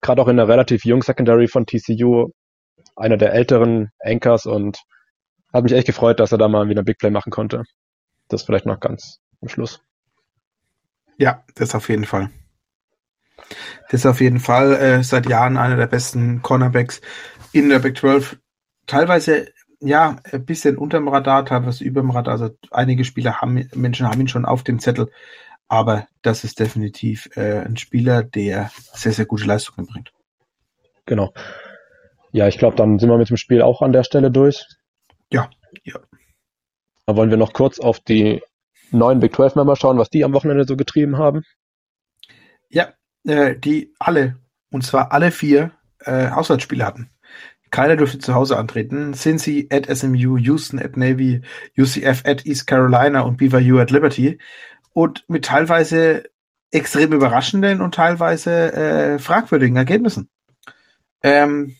Gerade auch in der relativ jungen Secondary von TCU, einer der älteren Anchors und hat mich echt gefreut, dass er da mal wieder ein Big Play machen konnte. Das vielleicht noch ganz am Schluss. Ja, das auf jeden Fall. Das ist auf jeden Fall äh, seit Jahren einer der besten Cornerbacks in der Big 12. Teilweise ja ein bisschen unterm Radar, teilweise überm Radar. Also einige Spieler haben Menschen haben ihn schon auf dem Zettel, aber das ist definitiv äh, ein Spieler, der sehr sehr gute Leistungen bringt. Genau. Ja, ich glaube, dann sind wir mit dem Spiel auch an der Stelle durch. Ja, ja. Dann wollen wir noch kurz auf die neuen Big 12 Member schauen, was die am Wochenende so getrieben haben. Ja, äh, die alle, und zwar alle vier äh, Auswärtsspiele hatten. Keiner durfte zu Hause antreten. Cincy at SMU, Houston at Navy, UCF at East Carolina und BYU at Liberty. Und mit teilweise extrem überraschenden und teilweise äh, fragwürdigen Ergebnissen. Ähm,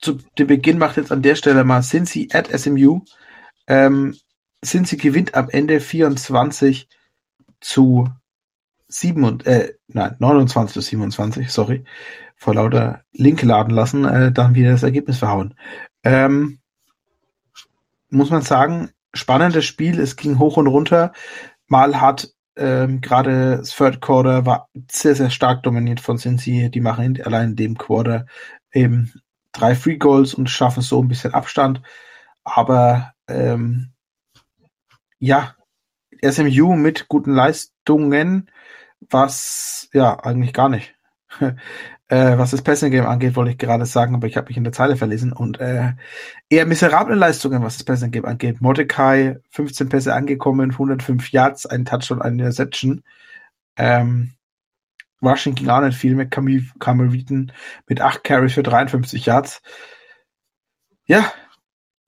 zu dem Beginn macht jetzt an der Stelle mal Cincy at SMU. Ähm, Cincy gewinnt am Ende 24 zu 7 und, äh, nein, 29 zu 27, sorry, vor lauter Link laden lassen, äh, dann wieder das Ergebnis verhauen. Ähm, muss man sagen, spannendes Spiel, es ging hoch und runter. Mal hat ähm, gerade das Third Quarter war sehr, sehr stark dominiert von Cincy. Die machen in, allein in dem Quarter eben drei Free Goals und schaffen so ein bisschen Abstand. Aber ähm, ja, SMU mit guten Leistungen, was ja eigentlich gar nicht. Äh, was das Passing Game angeht, wollte ich gerade sagen, aber ich habe mich in der Zeile verlesen und äh, eher miserable Leistungen, was das Passing Game angeht. Mordecai 15 Pässe angekommen, 105 Yards, ein Touchdown, eine Interception. Ähm, Rushing ging auch nicht viel mit Camille, mit 8 Carries für 53 Yards. Ja,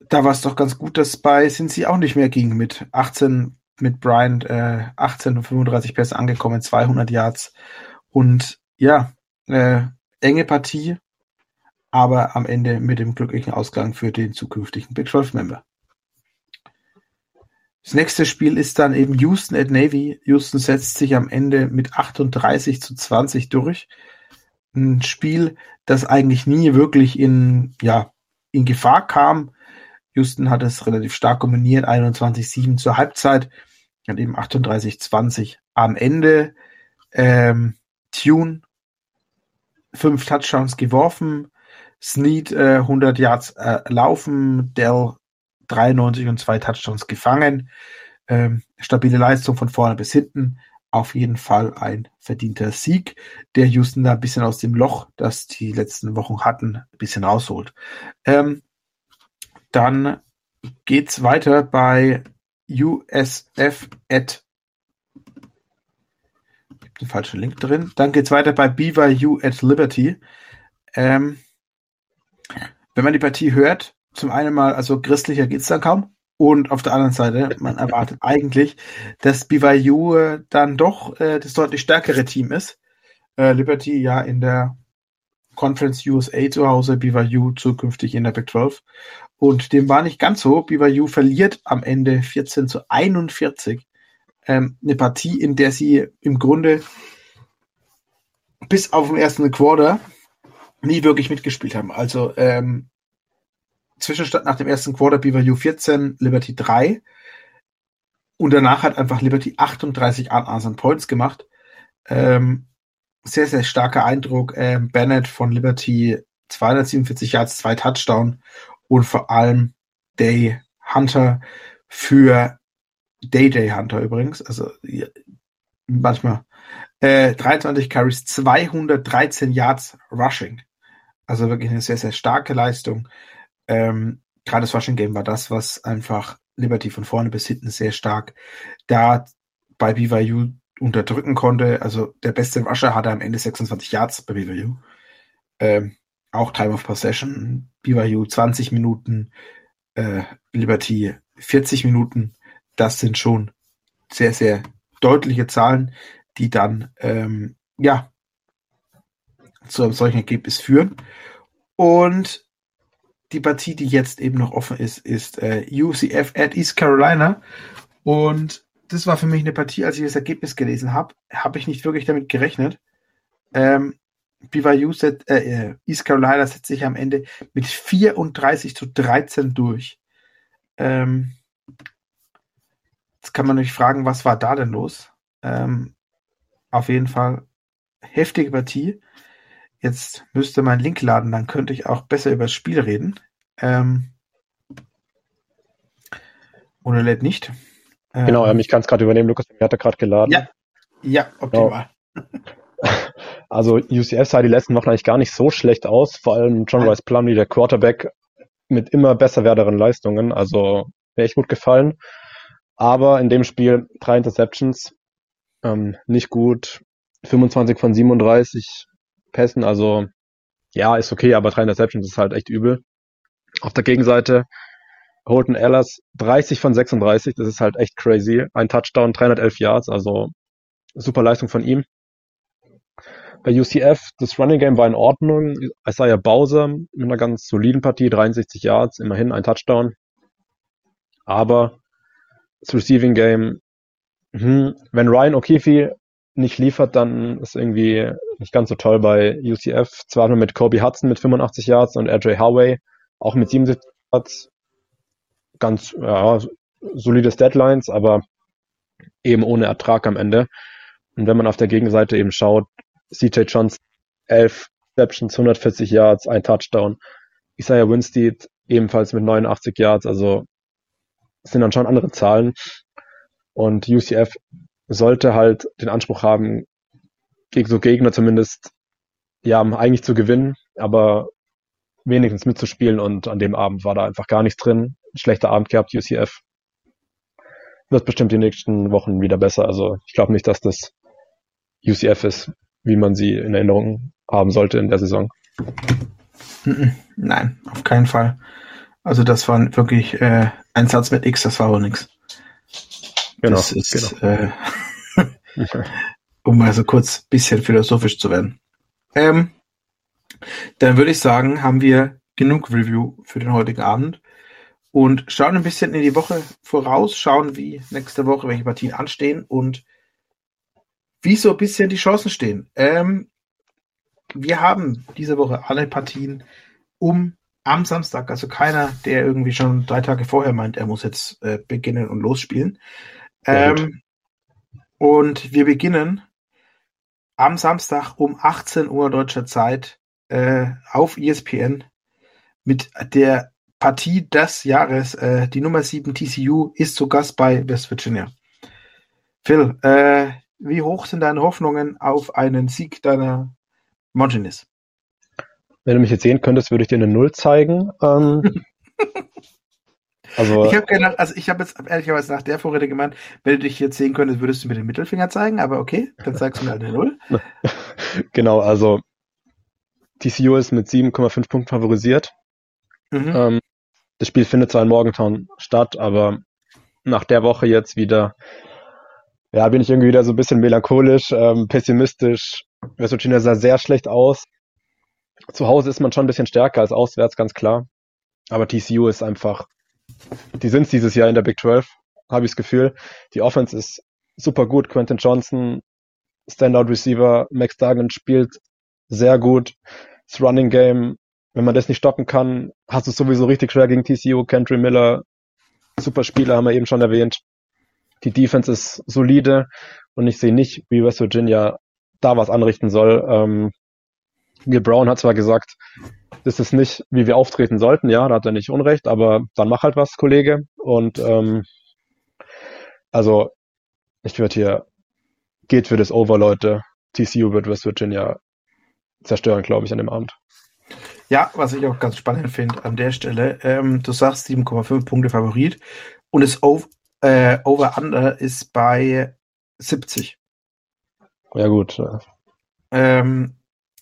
da war es doch ganz gut, dass bei Cincy auch nicht mehr ging mit 18 mit Bryant äh, 18 und 35 Pässe angekommen, 200 Yards und ja, äh, enge Partie, aber am Ende mit dem glücklichen Ausgang für den zukünftigen Big 12 Member. Das nächste Spiel ist dann eben Houston at Navy. Houston setzt sich am Ende mit 38 zu 20 durch. Ein Spiel, das eigentlich nie wirklich in, ja, in Gefahr kam. Houston hat es relativ stark dominiert, 21-7 zur Halbzeit, dann eben 38-20 am Ende. Ähm, Tune fünf Touchdowns geworfen, Snead äh, 100 Yards äh, laufen, Dell 93 und zwei Touchdowns gefangen. Ähm, stabile Leistung von vorne bis hinten. Auf jeden Fall ein verdienter Sieg, der Houston da ein bisschen aus dem Loch, das die letzten Wochen hatten, ein bisschen rausholt. Ähm, dann geht's weiter bei USF at den falschen Link drin. Dann geht's weiter bei BYU at Liberty. Ähm, wenn man die Partie hört, zum einen mal, also christlicher geht's dann kaum. Und auf der anderen Seite, man erwartet eigentlich, dass BYU äh, dann doch äh, das deutlich stärkere Team ist. Äh, Liberty ja in der Conference USA zu Hause, BYU zukünftig in der Big 12. Und dem war nicht ganz so. BYU verliert am Ende 14 zu 41 ähm, eine Partie, in der sie im Grunde bis auf den ersten Quarter nie wirklich mitgespielt haben. Also ähm, Zwischenstand nach dem ersten Quarter BYU 14, Liberty 3. Und danach hat einfach Liberty 38 unanswered Points gemacht. Ähm, sehr, sehr starker Eindruck. Ähm, Bennett von Liberty 247 Yards, zwei Touchdown und vor allem Day Hunter für Day Day Hunter übrigens, also manchmal äh, 23 Carries, 213 Yards Rushing. Also wirklich eine sehr, sehr starke Leistung. Ähm, Gerade das Rushing Game war das, was einfach Liberty von vorne bis hinten sehr stark da bei BYU unterdrücken konnte. Also der beste Rusher hatte am Ende 26 Yards bei BYU. Ähm, auch Time of Possession, BYU 20 Minuten, äh, Liberty 40 Minuten das sind schon sehr, sehr deutliche Zahlen, die dann ähm, ja zu einem solchen Ergebnis führen. Und die Partie, die jetzt eben noch offen ist, ist äh, UCF at East Carolina. Und das war für mich eine Partie, als ich das Ergebnis gelesen habe, habe ich nicht wirklich damit gerechnet. Ähm, BYU set, äh, äh, East Carolina setzt sich am Ende mit 34 zu 13 durch. Ähm, Jetzt kann man sich fragen, was war da denn los? Ähm, auf jeden Fall heftige Partie. Jetzt müsste mein Link laden, dann könnte ich auch besser über das Spiel reden. Ähm, oder lädt nicht. Ähm, genau, ja, ich kann es gerade übernehmen. Lukas, mir hat er gerade geladen. Ja, ja optimal. Genau. Also UCF sah die letzten Wochen eigentlich gar nicht so schlecht aus. Vor allem John Rice Plumley, der Quarterback, mit immer besser werdenden Leistungen. Also mir echt gut gefallen. Aber in dem Spiel drei Interceptions, ähm, nicht gut. 25 von 37 Pässen, also ja, ist okay, aber drei Interceptions ist halt echt übel. Auf der Gegenseite Holton Ellers 30 von 36, das ist halt echt crazy. Ein Touchdown, 311 Yards, also super Leistung von ihm. Bei UCF, das Running Game war in Ordnung. Isaiah Bowser mit einer ganz soliden Partie, 63 Yards, immerhin ein Touchdown. Aber das Receiving Game, hm, wenn Ryan O'Keefe nicht liefert, dann ist irgendwie nicht ganz so toll bei UCF. Zwar nur mit Kobe Hudson mit 85 Yards und RJ Howey auch mit 77 Yards. Ganz, ja, solides Deadlines, aber eben ohne Ertrag am Ende. Und wenn man auf der Gegenseite eben schaut, CJ Johnson 11 Receptions, 140 Yards, ein Touchdown. Isaiah Winstead ebenfalls mit 89 Yards, also sind dann schon andere Zahlen. Und UCF sollte halt den Anspruch haben, gegen so Gegner zumindest, ja, eigentlich zu gewinnen, aber wenigstens mitzuspielen und an dem Abend war da einfach gar nichts drin. schlechter Abend gehabt, UCF. Wird bestimmt die nächsten Wochen wieder besser. Also ich glaube nicht, dass das UCF ist, wie man sie in Erinnerung haben sollte in der Saison. Nein, auf keinen Fall. Also das war wirklich äh, ein Satz mit X, das war aber nichts. Genau. Das ist, genau. Äh, um mal so kurz bisschen philosophisch zu werden. Ähm, dann würde ich sagen, haben wir genug Review für den heutigen Abend und schauen ein bisschen in die Woche voraus, schauen, wie nächste Woche welche Partien anstehen und wie so ein bisschen die Chancen stehen. Ähm, wir haben diese Woche alle Partien um am Samstag, also keiner, der irgendwie schon drei Tage vorher meint, er muss jetzt äh, beginnen und losspielen. Ähm, und wir beginnen am Samstag um 18 Uhr deutscher Zeit äh, auf ESPN mit der Partie des Jahres. Äh, die Nummer 7 TCU ist zu Gast bei West Virginia. Phil, äh, wie hoch sind deine Hoffnungen auf einen Sieg deiner Mongenis? Wenn du mich jetzt sehen könntest, würde ich dir eine Null zeigen. Ähm, Also, ich habe also ich habe jetzt ehrlicherweise nach der Vorrede gemeint, wenn du dich jetzt sehen könntest, würdest du mir den Mittelfinger zeigen, aber okay, dann zeigst du mir halt eine Null. genau, also TCU ist mit 7,5 Punkten favorisiert. Mhm. Ähm, das Spiel findet zwar in Morgantown statt, aber nach der Woche jetzt wieder, ja, bin ich irgendwie wieder so ein bisschen melancholisch, ähm, pessimistisch. West Virginia sah sehr schlecht aus. Zu Hause ist man schon ein bisschen stärker als auswärts, ganz klar. Aber TCU ist einfach die sind es dieses Jahr in der Big 12, habe ich das Gefühl. Die Offense ist super gut. Quentin Johnson, Standout Receiver, Max Duggan spielt sehr gut. Das Running Game, wenn man das nicht stoppen kann, hast du es sowieso richtig schwer gegen TCU. Kendry Miller, super Spieler, haben wir eben schon erwähnt. Die Defense ist solide und ich sehe nicht, wie West Virginia da was anrichten soll. Ähm, Gil Brown hat zwar gesagt, das ist nicht, wie wir auftreten sollten, ja, da hat er nicht Unrecht, aber dann mach halt was, Kollege. Und ähm, also ich würde hier, geht für das Over, Leute. TCU wird West Virginia zerstören, glaube ich, an dem Abend. Ja, was ich auch ganz spannend finde an der Stelle, ähm, du sagst 7,5 Punkte Favorit und das äh, Over-Under ist bei 70. Ja gut. Ähm,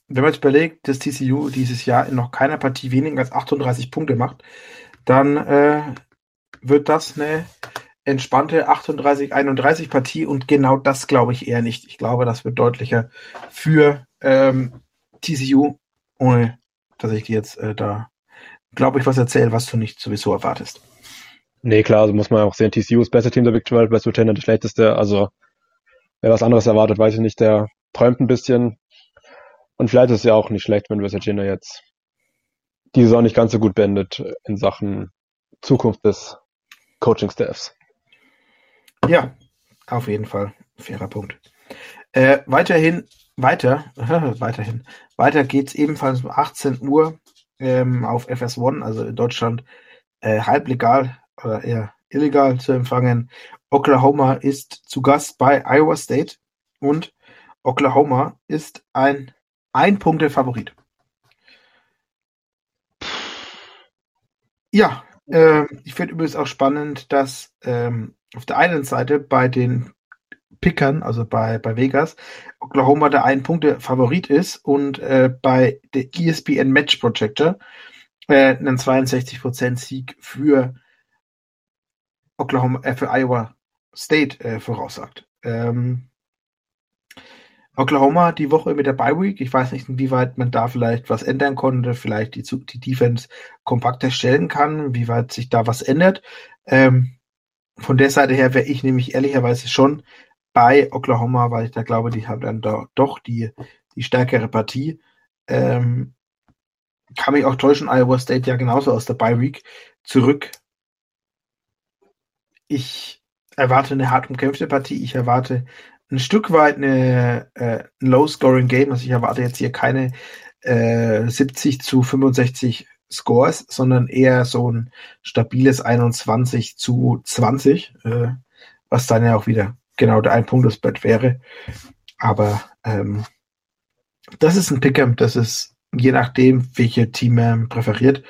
wenn man jetzt überlegt, dass TCU dieses Jahr in noch keiner Partie weniger als 38 Punkte macht, dann äh, wird das eine entspannte 38-31 Partie und genau das glaube ich eher nicht. Ich glaube, das wird deutlicher für ähm, TCU, ohne dass ich dir jetzt äh, da, glaube ich, was erzähle, was du nicht sowieso erwartest. Nee, klar, also muss man auch sehen, TCU ist beste Team der Big 12, West Virginia das schlechteste, also wer was anderes erwartet, weiß ich nicht, der träumt ein bisschen. Und vielleicht ist es ja auch nicht schlecht, wenn West Virginia jetzt die Saison nicht ganz so gut beendet in Sachen Zukunft des Coaching-Staffs. Ja, auf jeden Fall. Fairer Punkt. Äh, weiterhin, weiter, weiterhin, weiter geht's ebenfalls um 18 Uhr ähm, auf FS1, also in Deutschland äh, halblegal oder eher illegal zu empfangen. Oklahoma ist zu Gast bei Iowa State und Oklahoma ist ein ein Punkt der Favorit. Ja, äh, ich finde übrigens auch spannend, dass ähm, auf der einen Seite bei den Pickern, also bei, bei Vegas, Oklahoma der ein Punkt der Favorit ist und äh, bei der ESPN Match Projector äh, einen 62% Sieg für Oklahoma, äh, für Iowa State äh, voraussagt. Ähm, Oklahoma die Woche mit der Bye Week. Ich weiß nicht, inwieweit man da vielleicht was ändern konnte, vielleicht die, die Defense kompakter stellen kann, wie weit sich da was ändert. Ähm, von der Seite her wäre ich nämlich ehrlicherweise schon bei Oklahoma, weil ich da glaube, die haben dann do, doch die, die stärkere Partie. Ähm, kann mich auch täuschen, Iowa State ja genauso aus der Bye Week zurück. Ich erwarte eine hart umkämpfte Partie. Ich erwarte ein Stück weit eine, äh, ein Low-Scoring-Game. Also ich erwarte jetzt hier keine äh, 70 zu 65 Scores, sondern eher so ein stabiles 21 zu 20, äh, was dann ja auch wieder genau der Ein-Punktes-Bett wäre. Aber ähm, das ist ein Pick'em, das ist je nachdem, welche Team man präferiert.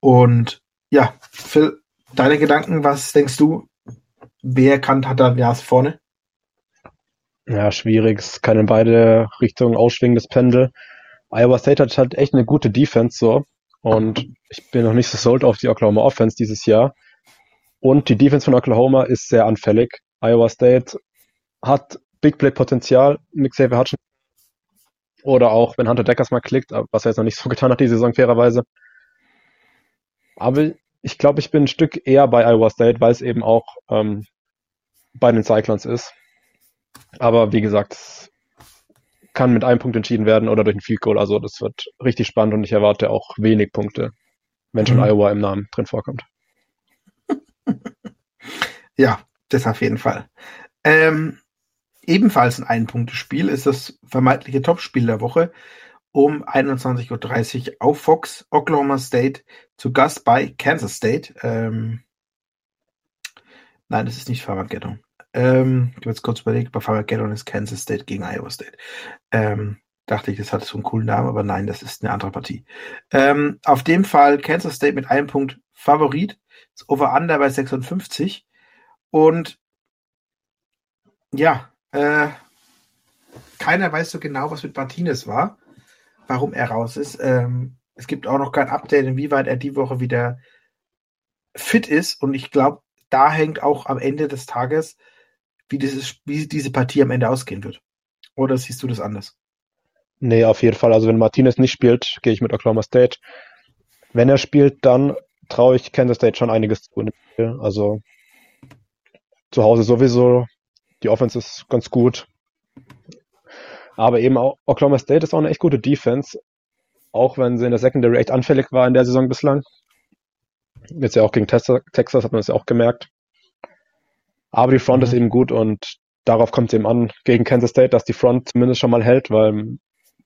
Und ja, Phil, deine Gedanken, was denkst du? Wer kann Jas vorne? Ja, schwierig. Es kann in beide Richtungen ausschwingen, das Pendel. Iowa State hat halt echt eine gute Defense so. Und ich bin noch nicht so sold auf die Oklahoma Offense dieses Jahr. Und die Defense von Oklahoma ist sehr anfällig. Iowa State hat Big Play Potenzial. Nick Xavier Hutchinson oder auch, wenn Hunter Deckers mal klickt, was er jetzt noch nicht so getan hat, die Saison fairerweise. Aber ich glaube, ich bin ein Stück eher bei Iowa State, weil es eben auch ähm, bei den Cyclones ist. Aber wie gesagt, kann mit einem Punkt entschieden werden oder durch ein Field Goal. Also das wird richtig spannend und ich erwarte auch wenig Punkte, wenn schon mhm. Iowa im Namen drin vorkommt. Ja, das auf jeden Fall. Ähm, Ebenfalls ein Ein-Punkte-Spiel ist das vermeintliche Topspiel der Woche um 21.30 Uhr auf Fox, Oklahoma State, zu Gast bei Kansas State. Ähm, nein, das ist nicht Farmageddon. Ähm, ich habe jetzt kurz überlegt, bei Farmageddon ist Kansas State gegen Iowa State. Ähm, dachte ich, das hat so einen coolen Namen, aber nein, das ist eine andere Partie. Ähm, auf dem Fall Kansas State mit einem Punkt Favorit, das Over-Under bei 56 und ja, äh, keiner weiß so genau, was mit Martinez war, warum er raus ist. Ähm, es gibt auch noch kein Update, inwieweit er die Woche wieder fit ist. Und ich glaube, da hängt auch am Ende des Tages, wie, dieses, wie diese Partie am Ende ausgehen wird. Oder siehst du das anders? Nee, auf jeden Fall. Also wenn Martinez nicht spielt, gehe ich mit Oklahoma State. Wenn er spielt, dann traue ich Kansas State schon einiges zu. Also zu Hause sowieso die Offense ist ganz gut. Aber eben auch Oklahoma State ist auch eine echt gute Defense. Auch wenn sie in der Secondary echt anfällig war in der Saison bislang. Jetzt ja auch gegen Texas hat man es ja auch gemerkt. Aber die Front mhm. ist eben gut und darauf kommt es eben an gegen Kansas State, dass die Front zumindest schon mal hält, weil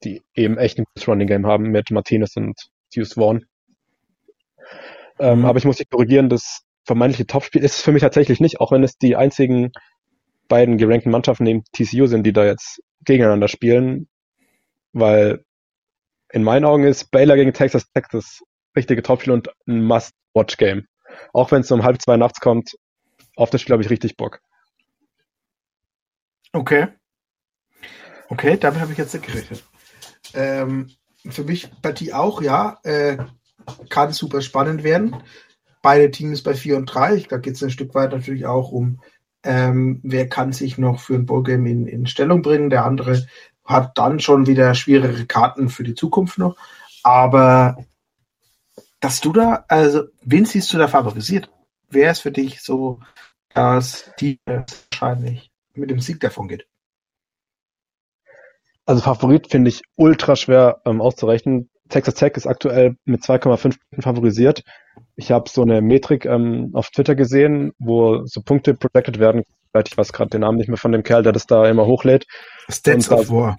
die eben echt ein gutes Running Game haben mit Martinez und Hughes Vaughn. Ähm, mhm. aber ich muss dich korrigieren, das vermeintliche Topspiel ist es für mich tatsächlich nicht, auch wenn es die einzigen beiden gerankten Mannschaften neben TCU sind, die da jetzt gegeneinander spielen, weil in meinen Augen ist Baylor gegen Texas Tech das richtige Topspiel und ein Must-Watch-Game. Auch wenn es um halb zwei nachts kommt, auf das Spiel habe ich richtig Bock. Okay. Okay, damit habe ich jetzt nicht gerechnet. Ähm, für mich Partie auch, ja. Äh, kann super spannend werden. Beide Teams bei 4 und 3. Da geht es ein Stück weit natürlich auch um ähm, wer kann sich noch für ein Ballgame in, in Stellung bringen? Der andere hat dann schon wieder schwerere Karten für die Zukunft noch. Aber dass du da, also wen siehst du da favorisiert? Wer ist für dich so, dass die wahrscheinlich mit dem Sieg davon geht? Also Favorit finde ich ultra schwer ähm, auszurechnen. Texas Tech ist aktuell mit 2,5 favorisiert. Ich habe so eine Metrik ähm, auf Twitter gesehen, wo so Punkte projected werden. Ich weiß gerade den Namen nicht mehr von dem Kerl, der das da immer hochlädt. Stats of War.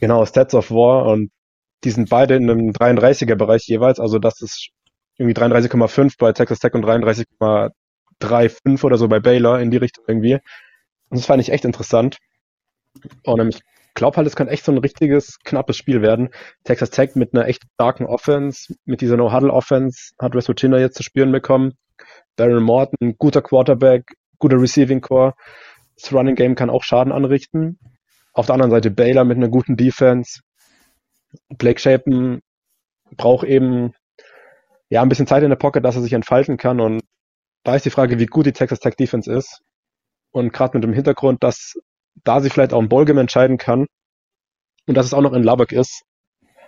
Genau, Stats of War. Und die sind beide in einem 33er-Bereich jeweils. Also das ist irgendwie 33,5 bei Texas Tech und 33,35 oder so bei Baylor in die Richtung irgendwie. Und das fand ich echt interessant. Und ich glaube halt, es kann echt so ein richtiges, knappes Spiel werden. Texas Tech mit einer echt starken Offense, mit dieser No-Huddle-Offense hat Virginia jetzt zu spüren bekommen. Darren Morton, guter Quarterback, guter Receiving Core. Das Running Game kann auch Schaden anrichten. Auf der anderen Seite Baylor mit einer guten Defense. Blake Shapen braucht eben ja ein bisschen Zeit in der Pocket, dass er sich entfalten kann. Und da ist die Frage, wie gut die Texas Tech Defense ist. Und gerade mit dem Hintergrund, dass da sie vielleicht auch ein Ballgame entscheiden kann und dass es auch noch in Lubbock ist,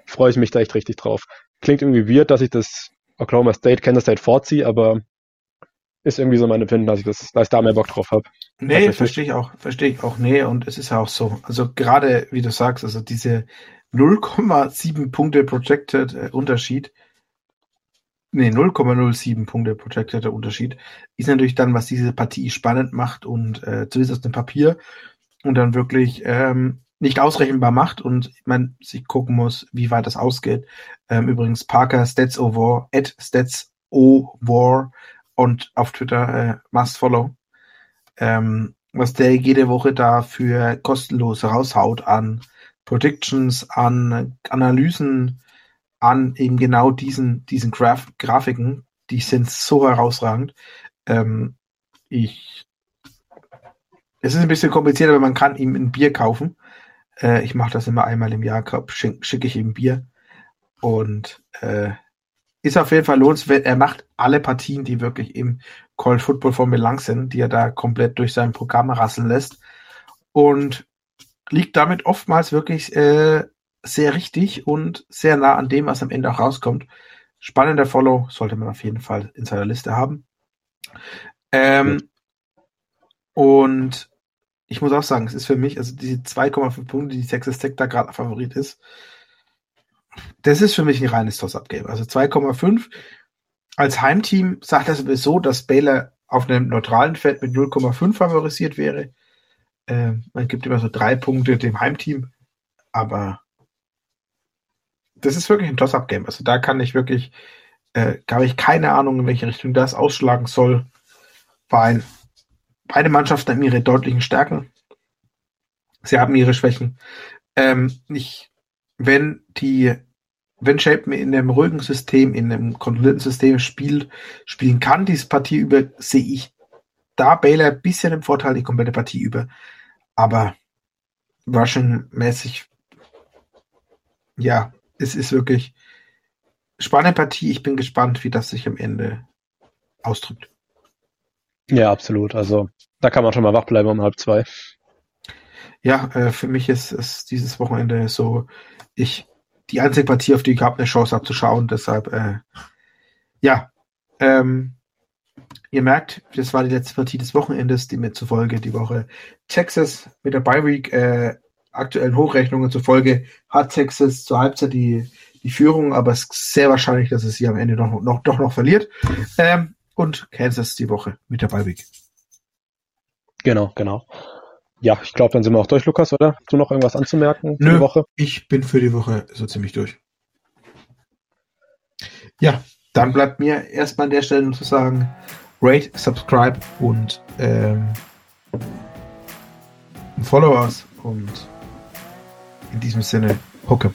freue ich mich da echt richtig drauf. Klingt irgendwie weird, dass ich das Oklahoma State, Kansas State vorziehe, aber ist irgendwie so mein Empfinden, dass ich das, dass ich da mehr Bock drauf habe. Nee, verstehe ich auch, verstehe ich auch. Nee, und es ist ja auch so. Also gerade, wie du sagst, also diese 0,7 Punkte Projected äh, Unterschied, nee, 0,07 Punkte Projected Unterschied, ist natürlich dann, was diese Partie spannend macht und äh, zumindest aus dem Papier und dann wirklich ähm, nicht ausrechenbar macht und man sich gucken muss, wie weit das ausgeht. Ähm, übrigens Parker Stats Over, at Stats War und auf Twitter äh, must follow. Ähm, was der jede Woche da für kostenlos raushaut an Predictions, an Analysen, an eben genau diesen, diesen Graf Grafiken, die sind so herausragend. Ähm, ich, es ist ein bisschen kompliziert, aber man kann ihm ein Bier kaufen. Äh, ich mache das immer einmal im Jahr, schicke schick ich ihm Bier. Und äh, ist auf jeden Fall lohnenswert. Er macht alle Partien, die wirklich im College Football von Belang sind, die er da komplett durch sein Programm rasseln lässt. Und liegt damit oftmals wirklich äh, sehr richtig und sehr nah an dem, was am Ende auch rauskommt. Spannender Follow sollte man auf jeden Fall in seiner Liste haben. Ähm, und ich muss auch sagen, es ist für mich, also diese 2,5 Punkte, die Texas Tech da gerade Favorit ist, das ist für mich ein reines Toss-Up-Game. Also 2,5. Als Heimteam sagt er sowieso, dass Baylor auf einem neutralen Feld mit 0,5 favorisiert wäre. Äh, man gibt immer so drei Punkte dem Heimteam, aber das ist wirklich ein Toss-Up-Game. Also da kann ich wirklich, äh, habe ich keine Ahnung, in welche Richtung das ausschlagen soll, weil beide Mannschaften haben ihre deutlichen Stärken. Sie haben ihre Schwächen. Ähm, ich, wenn die, wenn Shapen in einem ruhigen System, in einem kontrollierten System spielt, spielen kann, diese Partie über, sehe ich da Baylor ein bisschen im Vorteil die komplette Partie über. Aber Russian-mäßig, ja, es ist wirklich spannende Partie. Ich bin gespannt, wie das sich am Ende ausdrückt. Ja, absolut. Also da kann man schon mal wach bleiben um halb zwei. Ja, äh, für mich ist es dieses Wochenende so, ich die einzige Partie, auf die ich habe, eine Chance habe zu schauen. Deshalb, äh, ja, ähm, ihr merkt, das war die letzte Partie des Wochenendes, die mir zufolge die Woche Texas mit der Bye Week äh, aktuellen Hochrechnungen zufolge hat Texas zur Halbzeit die, die Führung, aber es ist sehr wahrscheinlich, dass es sie am Ende noch, noch, doch noch verliert. Ähm, und Kansas die Woche mit der Week. Genau, genau. Ja, ich glaube, dann sind wir auch durch, Lukas, oder? Hast du noch irgendwas anzumerken Nö, die Woche? Ich bin für die Woche so ziemlich durch. Ja, dann bleibt mir erstmal an der Stelle nur zu sagen, rate, subscribe und ähm, follow us und in diesem Sinne, Hookem.